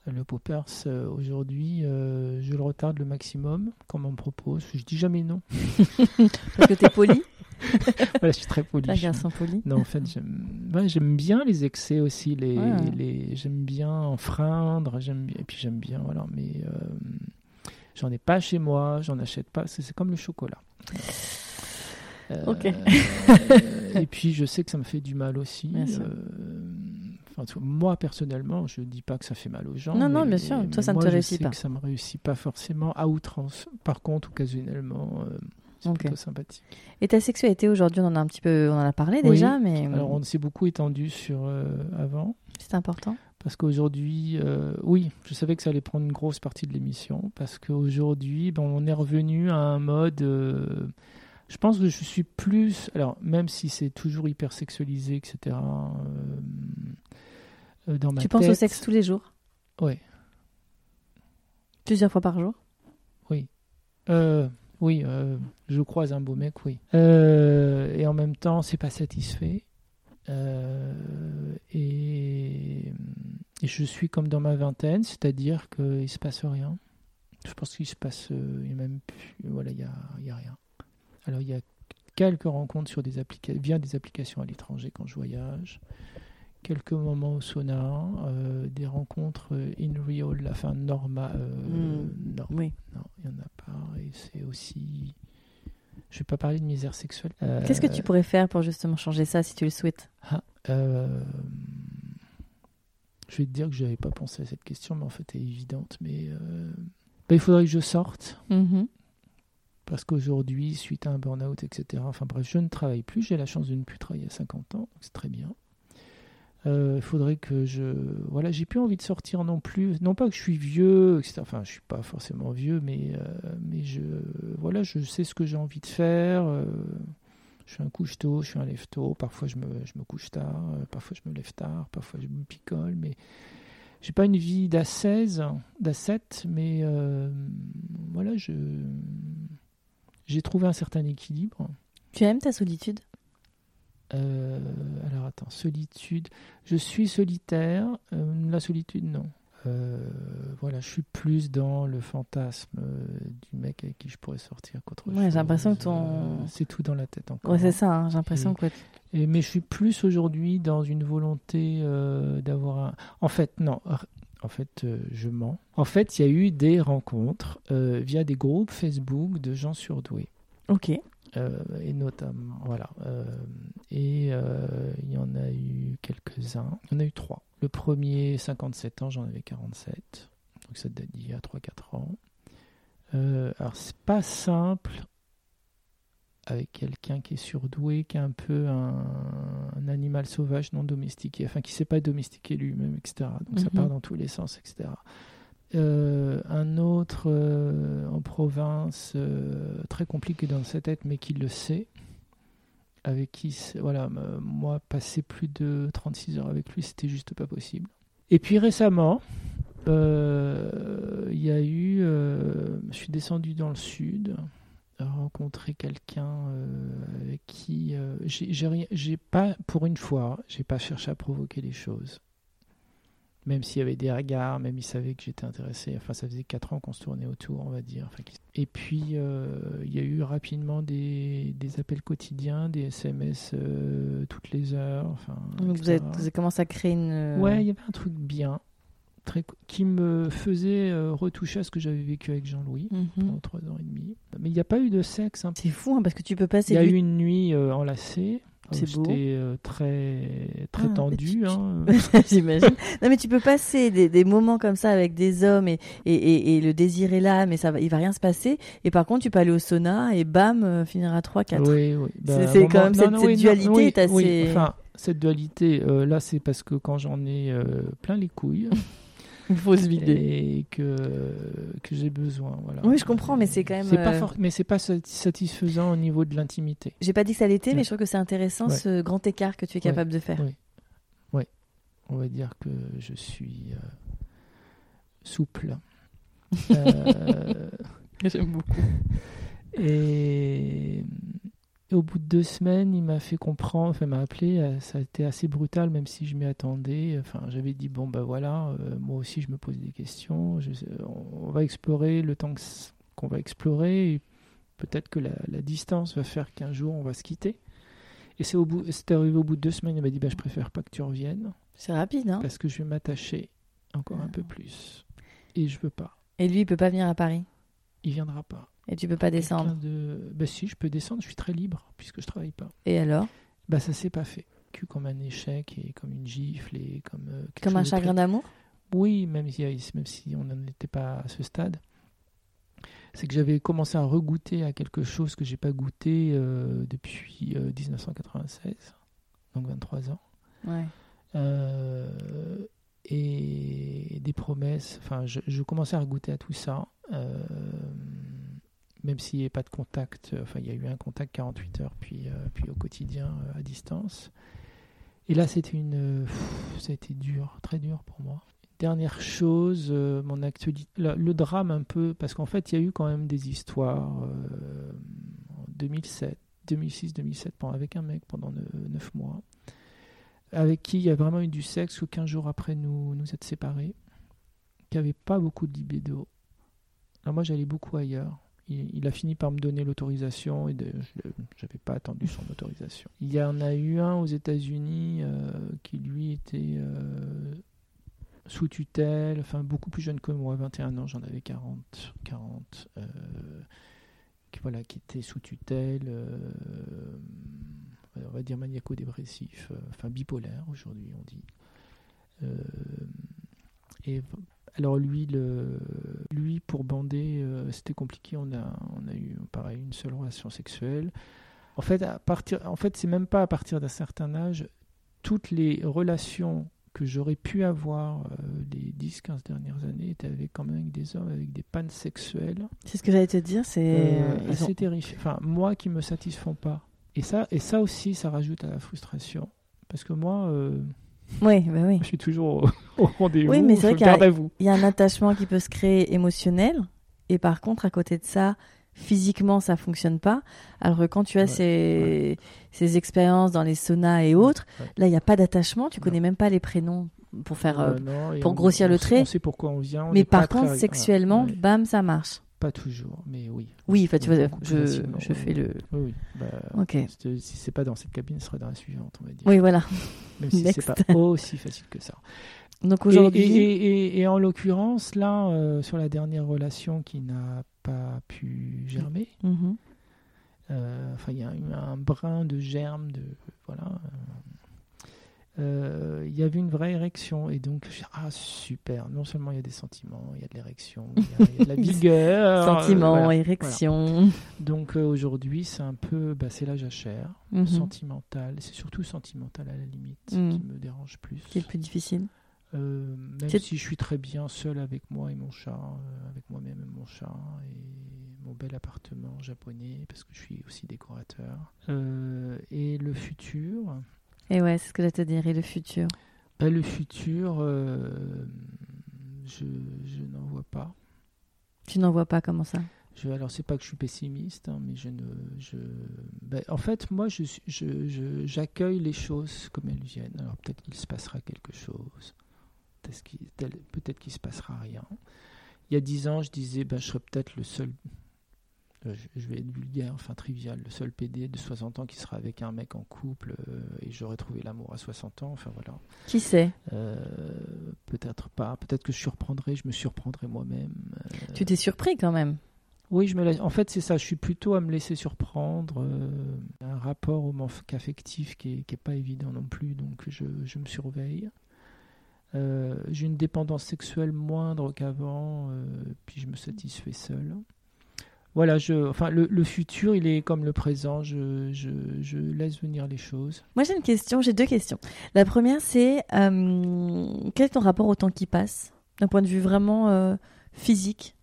Speaker 2: Le poppers aujourd'hui, je le retarde le maximum, comme on me propose. Je dis jamais non. <laughs>
Speaker 1: Parce que t'es poli, <laughs>
Speaker 2: voilà, je suis très poli.
Speaker 1: un garçon poli.
Speaker 2: Non, en fait, j'aime ouais, bien les excès aussi. Les,
Speaker 1: Ouais.
Speaker 2: les, j'aime bien enfreindre. J'aime bien, et puis j'aime bien, voilà. Mais euh, j'en ai pas chez moi, j'en achète pas. C'est comme le chocolat. Euh,
Speaker 1: Ok.
Speaker 2: et <laughs> puis je sais que ça me fait du mal aussi.
Speaker 1: Bien sûr.
Speaker 2: Euh, enfin, tu vois, moi personnellement, je dis pas que ça fait mal aux gens.
Speaker 1: Non, non, bien sûr. Toi, ça ne te
Speaker 2: je
Speaker 1: réussit
Speaker 2: sais
Speaker 1: pas.
Speaker 2: Que ça me réussit pas forcément à outrance. Par contre, occasionnellement, euh, c'est plutôt sympathique.
Speaker 1: Et ta sexualité aujourd'hui, on en a un petit peu, on en a parlé
Speaker 2: Oui.
Speaker 1: déjà, mais
Speaker 2: Alors, on s'est beaucoup étendu sur euh, avant.
Speaker 1: c'est important.
Speaker 2: Parce qu'aujourd'hui, euh, oui, je savais que ça allait prendre une grosse partie de l'émission. Parce qu'aujourd'hui, ben, on est revenu à un mode. euh, je pense que je suis plus. Alors, même si c'est toujours hyper sexualisé, etc. dans ma
Speaker 1: Tu penses au sexe tous les jours?
Speaker 2: Ouais.
Speaker 1: Plusieurs fois par jour?
Speaker 2: Euh, oui, euh, je croise un beau mec, oui. Euh, et en même temps, c'est pas satisfait. Euh, et, je suis comme dans ma vingtaine, c'est-à-dire qu'il se passe rien. Je pense qu'il se passe, il même plus, voilà, il y a, il y a rien. Alors il y a quelques rencontres sur des applications, via des applications à l'étranger quand je voyage, quelques moments au sauna, euh, des rencontres euh, in real, enfin norma, euh,
Speaker 1: Mm.
Speaker 2: non,
Speaker 1: Oui.
Speaker 2: non, il n'y en a pas. Et c'est aussi. Je vais pas parler de misère sexuelle. Euh,
Speaker 1: Qu'est-ce que tu pourrais faire pour justement changer ça si tu le souhaites?
Speaker 2: Ah, Je vais te dire que je n'avais pas pensé à cette question, mais en fait, elle est évidente. Mais bah, il faudrait que je sorte.
Speaker 1: Mhm.
Speaker 2: Parce qu'aujourd'hui, suite à un burn-out, etc., enfin bref, je ne travaille plus. J'ai la chance de ne plus travailler à 50 ans, donc c'est très bien. Euh, Il faudrait que je. Voilà, j'ai plus envie de sortir non plus. Non pas que je suis vieux, etc. Enfin, je suis pas forcément vieux, mais, euh, mais je. Voilà, je sais ce que j'ai envie de faire. euh, je suis un couche-tôt, je suis un lève-tôt. Parfois, je me, je me couche tard. euh, parfois, je me lève tard. Parfois, je me picole. Mais j'ai pas une vie d'ascèse, d'ascète, mais euh, voilà, je. J'ai trouvé un certain équilibre.
Speaker 1: Tu aimes ta solitude?
Speaker 2: Euh, alors attends, solitude. Je suis solitaire. euh, la solitude, non. Euh, voilà, je suis plus dans le fantasme du mec avec qui je pourrais sortir qu'autre
Speaker 1: Ouais,
Speaker 2: chose.
Speaker 1: j'ai l'impression que ton-
Speaker 2: c'est tout dans la tête encore.
Speaker 1: Ouais, c'est ça, hein, j'ai l'impression que.
Speaker 2: Et, mais je suis plus aujourd'hui dans une volonté d'avoir un. En fait, non. En fait, euh, je mens. En fait, il y a eu des rencontres euh, via des groupes Facebook de gens surdoués.
Speaker 1: Ok.
Speaker 2: Euh, et notamment, voilà. euh, et euh, il y en a eu quelques-uns. Il y en a eu trois. Le premier, 57 ans, j'en avais 47. Donc ça date d'il y a 3-4 ans. Alors, c'est pas simple avec quelqu'un qui est surdoué, qui est un peu un, un animal sauvage non domestiqué, enfin qui ne sait pas domestiquer lui-même, etc. Donc ça
Speaker 1: Mhm.
Speaker 2: part dans tous les sens, etc. Euh, un autre euh, en province, euh, très compliqué dans sa tête, mais qui le sait, avec qui, voilà, moi, passer plus de 36 heures avec lui, c'était juste pas possible. Et puis récemment, il y a eu, je suis descendu dans le sud, rencontrer quelqu'un avec qui j'ai pas, pour une fois, j'ai pas cherché à provoquer les choses même s'il y avait des regards, même il savait que j'étais intéressé. Enfin, ça faisait 4 ans qu'on se tournait autour, on va dire. Enfin, et puis, euh, il y a eu rapidement des, des appels quotidiens, des SMS euh, toutes les heures. Enfin,
Speaker 1: Donc vous avez, vous avez commencé à créer une. euh,
Speaker 2: Ouais, il y avait un truc bien, très, qui me faisait euh, retoucher à ce que j'avais vécu avec Jean-Louis
Speaker 1: mhm.
Speaker 2: pendant 3 ans et demi. Mais il n'y a pas eu de sexe. hein.
Speaker 1: C'est fou hein, parce que tu peux
Speaker 2: Il
Speaker 1: passer.
Speaker 2: y a eu une nuit enlacée.
Speaker 1: C'est beau.
Speaker 2: Euh, très, très
Speaker 1: Ah,
Speaker 2: tendu.
Speaker 1: tu-
Speaker 2: hein. <laughs>
Speaker 1: J'imagine. Non, mais tu peux passer des, des moments comme ça avec des hommes et, et, et, et le désir est là, mais ça va, il va rien se passer. Et par contre, tu peux aller au sauna et bam, euh, finir à 3, 4.
Speaker 2: Oui, oui.
Speaker 1: C'est- c'est quand cette- cette dualité est assez-
Speaker 2: Enfin, cette dualité, euh, là, c'est parce que quand j'en ai euh, plein les couilles <laughs> <laughs>
Speaker 1: Il faut se vider.
Speaker 2: et que, que j'ai besoin. Voilà.
Speaker 1: Oui, je comprends, mais c'est quand même,
Speaker 2: C'est pas
Speaker 1: euh,
Speaker 2: fort- mais c'est pas sat- satisfaisant au niveau de l'intimité.
Speaker 1: J'ai pas dit que ça l'était, mais je trouve que c'est intéressant
Speaker 2: Ouais.
Speaker 1: ce grand écart que tu es capable de faire.
Speaker 2: Oui. On va dire que je suis euh, souple. <laughs> Euh,
Speaker 1: J'aime beaucoup.
Speaker 2: Et, et au bout de deux semaines, il m'a fait comprendre, enfin, il m'a appelé. euh, Ça a été assez brutal, même si je m'y attendais. Enfin, j'avais dit bon ben voilà, euh, moi aussi je me pose des questions. Je- on va explorer le temps qu'on va explorer. Peut-être que la, la distance va faire qu'un jour on va se quitter. Et c'est au bout, c'est arrivé au bout de deux semaines. Il m'a dit ben je préfère pas que tu reviennes
Speaker 1: C'est rapide, hein
Speaker 2: parce que je vais m'attacher encore un peu plus. Et je veux pas.
Speaker 1: Et lui, il peut pas venir à Paris?
Speaker 2: Il viendra pas.
Speaker 1: Et tu peux pas descendre.
Speaker 2: De... Ben si, je peux descendre. Je suis très libre puisque je travaille pas.
Speaker 1: Et alors?
Speaker 2: Bah ça s'est pas fait. Que comme un échec et comme une gifle et comme euh,
Speaker 1: Comme un chagrin d'amour?
Speaker 2: Oui, même si, même si on n'en était pas à ce stade. C'est que j'avais commencé à regoûter à quelque chose que j'ai pas goûté euh, depuis euh, 1996, donc 23 ans.
Speaker 1: Ouais.
Speaker 2: Euh, et des promesses. Enfin, je, je commençais à goûter à tout ça. euh, même s'il n'y avait pas de contact. Enfin, il y a eu un contact 48 heures, puis, euh, puis au quotidien euh, à distance. Et là, c'était une. euh, ça a été dur, très dur pour moi. Dernière chose, euh, mon actualité, le, drame un peu, parce qu'en fait, il y a eu quand même des histoires euh, en 2007, 2006, 2007, pendant- avec un mec pendant 9 mois avec qui il y a vraiment eu du sexe que 15 jours après nous nous être séparés, qui avait pas beaucoup de libido. Alors moi j'allais beaucoup ailleurs. Il, a fini par me donner l'autorisation et je n'avais pas attendu son autorisation. Il y en a eu un aux États-Unis euh, qui lui était euh, sous tutelle, enfin beaucoup plus jeune que moi, 21 ans, j'en avais 40, 40 euh, qui, voilà, qui était sous tutelle, on va dire maniaco-dépressif, enfin bipolaire aujourd'hui on dit. Alors lui, le, lui pour bander, euh, c'était compliqué. On a, on a eu pareil une seule relation sexuelle. En fait, à partir, en fait, c'est même pas à partir d'un certain âge. Toutes les relations que j'aurais pu avoir euh, les 10-15 dernières années étaient avec quand même avec des hommes avec des pannes sexuelles.
Speaker 1: C'est ce que j'allais te dire, c'est
Speaker 2: Euh, assez
Speaker 1: ont-
Speaker 2: terrifiant. Enfin, moi qui me satisfont pas. Et ça, et ça aussi, ça rajoute à la frustration. Parce que moi, euh,
Speaker 1: Oui, bah oui.
Speaker 2: je suis toujours au, <laughs> au rendez-vous.
Speaker 1: Oui, mais c'est vrai qu'il y a- y un attachement qui peut se créer émotionnel, et par contre, à côté de ça, physiquement, ça fonctionne pas. Alors que quand tu as
Speaker 2: Ouais,
Speaker 1: ces, ces expériences dans les saunas et autres,
Speaker 2: Ouais.
Speaker 1: là, il n'y a pas d'attachement, tu
Speaker 2: Non.
Speaker 1: connais même pas les prénoms pour faire. euh,
Speaker 2: Euh, non,
Speaker 1: pour grossir
Speaker 2: on
Speaker 1: le trait.
Speaker 2: On sait pourquoi on vient. on
Speaker 1: mais par contre,
Speaker 2: très-
Speaker 1: sexuellement, bam, ça marche.
Speaker 2: Pas toujours, mais oui.
Speaker 1: Oui, enfin, tu vois, je, je fais le.
Speaker 2: Oui, oui. Bah,
Speaker 1: Ok.
Speaker 2: c'est- Si c'est pas dans cette cabine, ce serait dans la suivante, on va dire.
Speaker 1: Oui, voilà. <laughs>
Speaker 2: Même si c'est pas aussi facile que ça.
Speaker 1: Donc aujourd'hui.
Speaker 2: Et, et- et- et en l'occurrence, là, euh, sur la dernière relation qui n'a pas pu germer,
Speaker 1: Mhm.
Speaker 2: euh, enfin, il y a eu un brin de germe, de voilà. euh, euh, Il y avait une vraie érection et donc j'ai- ah super. Non seulement il y a des sentiments, il y a de l'érection, il y, a- il y a de la <laughs> vigueur. euh,
Speaker 1: Sentiments,
Speaker 2: voilà.
Speaker 1: érection.
Speaker 2: Donc euh, aujourd'hui c'est un peu, bah, c'est la jachère,
Speaker 1: Mhm.
Speaker 2: sentimental. C'est surtout sentimental à la limite
Speaker 1: Mhm.
Speaker 2: qui me dérange plus.
Speaker 1: Qui est le plus difficile.
Speaker 2: Euh, même si je suis très bien seul avec moi et mon chat, euh, avec moi-même et mon chat, et mon bel appartement japonais, parce que je suis aussi décorateur. Euh, et le futur,
Speaker 1: Et ouais, c'est ce que j'allais te dire. Et le futur?
Speaker 2: bah, le futur, euh, je, je n'en vois pas.
Speaker 1: Tu n'en vois pas comment ça?
Speaker 2: Je, alors c'est pas que je suis pessimiste, hein, mais je ne, je, ben, en fait moi je, suis- je, je- j'accueille les choses comme elles viennent. Alors peut-être qu'il se passera quelque chose, peut-être qu'il, qu'il se passera rien. Il y a dix ans, je disais, ben, je serais peut-être le seul, je, je vais être vulgaire, enfin trivial, le seul PD de 60 ans qui sera avec un mec en couple euh, et j'aurais trouvé l'amour à 60 ans. Enfin voilà.
Speaker 1: Qui sait
Speaker 2: Euh, peut-être pas. Peut-être que je surprendrai, je me surprendrai moi-même. Euh,
Speaker 1: Tu t'es surpris quand même?
Speaker 2: oui, je me laisse. En fait, c'est ça. Je suis plutôt à me laisser surprendre. euh, un rapport au manque affectif qui est, qui est pas évident non plus, donc je, je me surveille. Euh, J'ai une dépendance sexuelle moindre qu'avant, euh, puis je me satisfais seul. Voilà, je, enfin, le, le futur, il est comme le présent. Je, je, je laisse venir les choses.
Speaker 1: Moi, j'ai une question, j'ai deux questions. La première, c'est euh, quel est ton rapport au temps qui passe D'un point de vue vraiment euh, physique?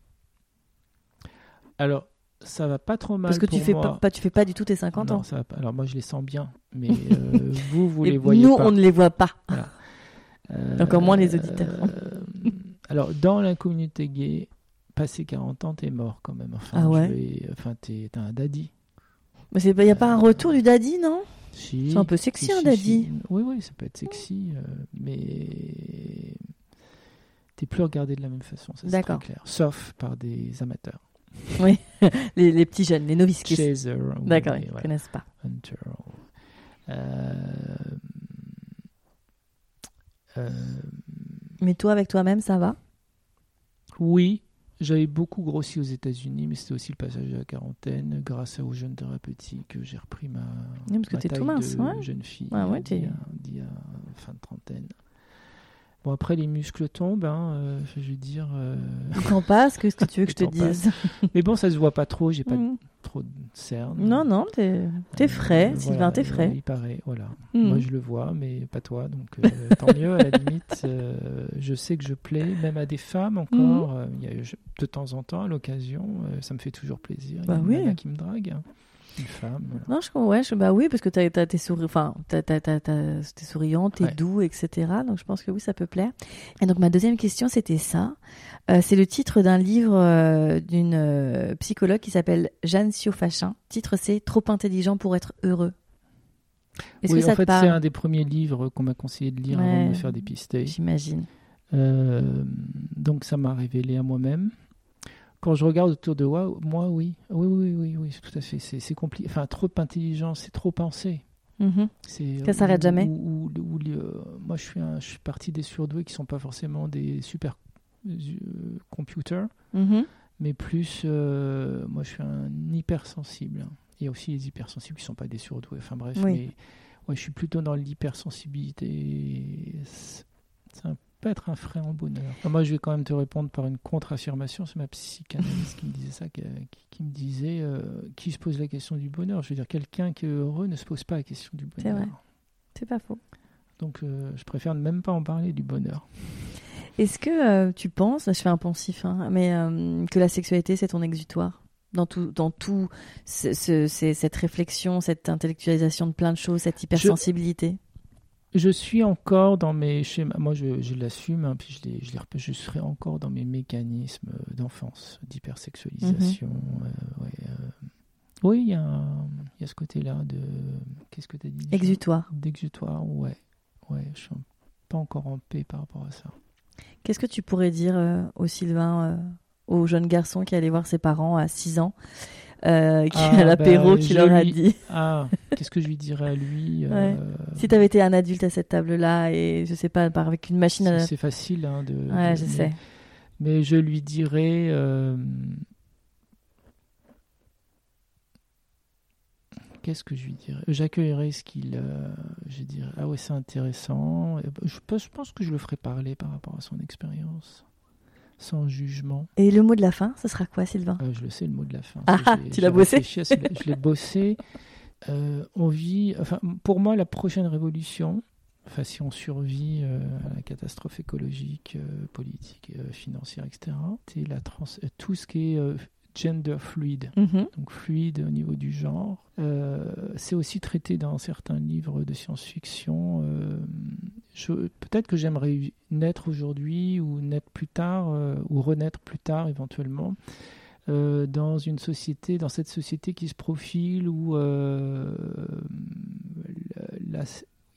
Speaker 2: Alors, ça va pas trop mal.
Speaker 1: Parce que tu fais
Speaker 2: moi.
Speaker 1: pas, pas- tu fais pas du tout tes 50
Speaker 2: Non,
Speaker 1: ans.
Speaker 2: ça va pas. Alors moi, je les sens bien, mais <laughs> euh, vous, vous
Speaker 1: Et
Speaker 2: les voyez
Speaker 1: nous,
Speaker 2: pas.
Speaker 1: on ne les voit pas. <laughs> Encore moins les auditeurs.
Speaker 2: alors, dans la communauté gay, passé 40 ans, t'es mort quand même. Enfin,
Speaker 1: Ah ouais
Speaker 2: vais- enfin t'es un daddy.
Speaker 1: Mais il n'y a pas un retour du daddy, non?
Speaker 2: Si,
Speaker 1: C'est un peu sexy,
Speaker 2: si,
Speaker 1: un daddy.
Speaker 2: si. Oui, oui, ça peut être sexy, euh, mais t'es plus regardé de la même façon, ça c'est très
Speaker 1: D'accord.
Speaker 2: clair. Sauf par des amateurs. <laughs>
Speaker 1: les, les petits jeunes, les novices qui D'accord, ils ne connaissent pas.
Speaker 2: Hunter. Euh, euh,
Speaker 1: Mais toi, avec toi-même, ça va?
Speaker 2: Oui, j'avais beaucoup grossi aux États-Unis, mais c'était aussi le passage de la quarantaine. Grâce aux jeunes thérapeutiques, j'ai repris ma,
Speaker 1: Oui, parce que t'es tout
Speaker 2: taille
Speaker 1: mince,
Speaker 2: de
Speaker 1: ouais.
Speaker 2: jeune fille
Speaker 1: Ouais, ouais,
Speaker 2: d'il y
Speaker 1: t'es-
Speaker 2: a- d'il y a fin de trentaine. Bon, après, les muscles tombent, hein, euh, je veux dire. euh,
Speaker 1: Le temps passe, qu'est-ce que tu veux que <laughs> je te dise
Speaker 2: mais bon, ça se voit pas trop, j'ai pas
Speaker 1: Mhm.
Speaker 2: trop de cernes.
Speaker 1: Non, non, t'es t'es
Speaker 2: Euh,
Speaker 1: frais,
Speaker 2: voilà,
Speaker 1: Sylvain, t'es
Speaker 2: euh,
Speaker 1: frais.
Speaker 2: il paraît, voilà.
Speaker 1: Mhm.
Speaker 2: Moi, je le vois, mais pas toi. Donc, <laughs> tant mieux, à la limite. je sais que je plais, même à des femmes encore. Il y a, je- de temps en temps, à l'occasion, ça me fait toujours plaisir. Il y
Speaker 1: Bah
Speaker 2: a
Speaker 1: oui.
Speaker 2: nana qui me drague. Une femme. voilà.
Speaker 1: Non, je comprends, ouais, je- bah oui, parce que t'as, t'es, souri... enfin, t'es souriant, t'es
Speaker 2: Ouais.
Speaker 1: doux, etc. Donc je pense que oui, ça peut plaire. Et donc ma deuxième question, c'était ça. Euh, c'est le titre d'un livre euh, d'une euh, psychologue qui s'appelle Jeanne Siofachin. Titre, c'est Trop intelligent pour être heureux. Est-ce
Speaker 2: oui,
Speaker 1: que ça
Speaker 2: en fait, c'est un des premiers livres qu'on m'a conseillé de lire avant de me faire dépister.
Speaker 1: J'imagine.
Speaker 2: Donc ça m'a révélé à moi-même. Quand je regarde autour de moi, moi oui, oui, oui, oui, oui, tout à fait. C'est, compliqué. Enfin, trop intelligent, c'est trop pensé. C'est,
Speaker 1: Ça s'arrête jamais.
Speaker 2: ou les- euh, moi, je suis, un, je suis des surdoués qui sont pas forcément des super euh, computers,
Speaker 1: Mhm.
Speaker 2: mais plus, euh, moi, je suis un hypersensible. Il y a aussi les hypersensibles qui sont pas des surdoués. Enfin bref,
Speaker 1: Oui.
Speaker 2: mais ouais, je suis plutôt dans l'hypersensibilité. C'est- c'est un- pas être un frein au bonheur. moi, je vais quand même te répondre par une contre-affirmation. C'est ma psychanalyste qui me disait ça, qui, me disait euh, qui se pose la question du bonheur. Je veux dire, quelqu'un qui est heureux ne se pose pas la question du bonheur.
Speaker 1: C'est vrai. C'est pas faux.
Speaker 2: Donc, euh, je préfère ne même pas en parler du bonheur.
Speaker 1: Est-ce que euh, tu penses, je fais un poncif, hein, mais que la sexualité c'est ton exutoire? Dans tout, dans tout cette réflexion, cette intellectualisation de plein de choses, cette hypersensibilité?
Speaker 2: Je suis encore dans mes schémas. Moi, je, l'assume, hein, puis je, les, je, je serai encore dans mes mécanismes d'enfance, d'hypersexualisation. Mhm. Euh, euh. Oui, il y, a ce côté-là de. Qu'est-ce que tu as dit
Speaker 1: Exutoire.
Speaker 2: D'exutoire, ouais. Ouais, je suis pas encore en paix par rapport à ça.
Speaker 1: Qu'est-ce que tu pourrais dire euh, au Sylvain, au jeune garçon qui allait voir ses parents à 6 ans? Euh, qui ah, l'apéro bah, qui leur a dit.
Speaker 2: Ah, qu'est-ce que je lui dirais à lui euh,
Speaker 1: Si tu avais été un adulte à cette table-là et je sais pas, avec une machine à.
Speaker 2: C'est facile hein, de.
Speaker 1: Ouais, je sais.
Speaker 2: Mais je lui dirais. Euh, qu'est-ce que je lui dirais? J'accueillerais ce qu'il. je dirais, ah ouais, c'est intéressant. Je, je pense que je le ferai parler par rapport à son expérience sans jugement.
Speaker 1: Et le mot de la fin, ce sera quoi, Sylvain?
Speaker 2: Euh, Je le sais, le mot de la fin.
Speaker 1: Ah, tu l'as bossé
Speaker 2: Je l'ai bossé. Euh, on vit, enfin, pour moi, la prochaine révolution, enfin, si on survit euh, à la catastrophe écologique, politique, financière, etc., c'est la trans, tout ce qui est gender fluide, mhm. donc fluide au niveau du genre. Euh, c'est aussi traité dans certains livres de science-fiction. Euh, peut-être que j'aimerais naître aujourd'hui ou naître plus tard euh, ou renaître plus tard éventuellement dans une société, dans cette société qui se profile où la,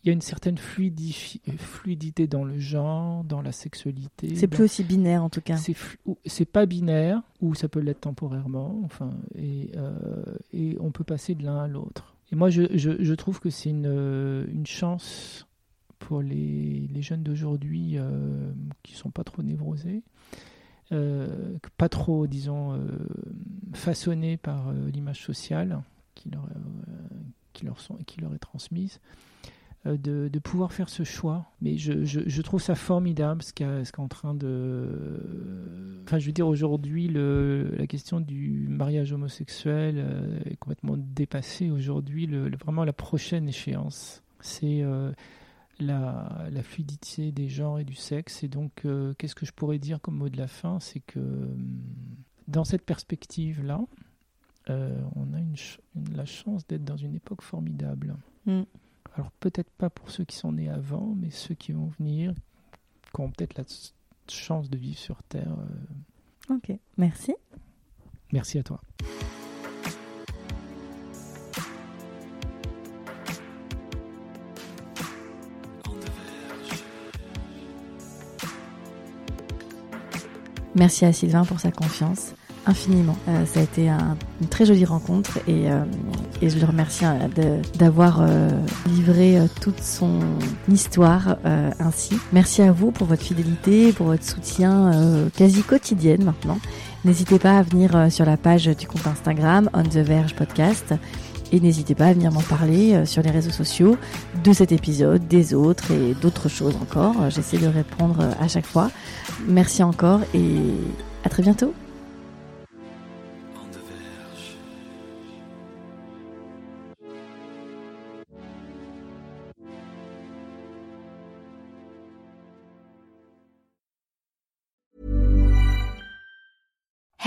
Speaker 2: il y a une certaine fluidité dans le genre, dans la sexualité.
Speaker 1: C'est plus aussi binaire en tout cas.
Speaker 2: C'est pas binaire, ou ça peut l'être temporairement, enfin, et, euh, et, on peut passer de l'un à l'autre. Et moi, je, je, je trouve que c'est une, une, chance pour les, les jeunes d'aujourd'hui euh, qui sont pas trop névrosés, euh, pas trop, disons, euh, façonnés par l'image sociale qui leur, qui, leur sont, qui leur est transmise. Euh, de, pouvoir faire ce choix. Mais je, je, trouve ça formidable ce qu'est qu en train de... Enfin, je veux dire, aujourd'hui, la question du mariage homosexuel euh, est complètement dépassée. Aujourd'hui, le, vraiment la prochaine échéance, c'est euh, la, la, fluidité des genres et du sexe. Et donc, qu'est-ce que je pourrais dire comme mot de la fin? C'est que dans cette perspective-là, on a une, la chance d'être dans une époque formidable. Mm. Alors peut-être pas pour ceux qui sont nés avant, mais ceux qui vont venir, qui ont peut-être la chance de vivre sur Terre.
Speaker 1: Euh. Ok, merci.
Speaker 2: Merci à toi.
Speaker 1: Merci à Sylvain pour sa confiance infiniment. Euh, ça a été une très jolie rencontre et, euh, je le remercie euh, d'avoir livré toute son histoire ainsi. Merci à vous pour votre fidélité, pour votre soutien quasi quotidienne maintenant. N'hésitez pas à venir sur la page du compte Instagram On the Verge Podcast et n'hésitez pas à venir m'en parler sur les réseaux sociaux de cet épisode, des autres et d'autres choses encore. J'essaie de répondre à chaque fois. Merci encore et à très bientôt.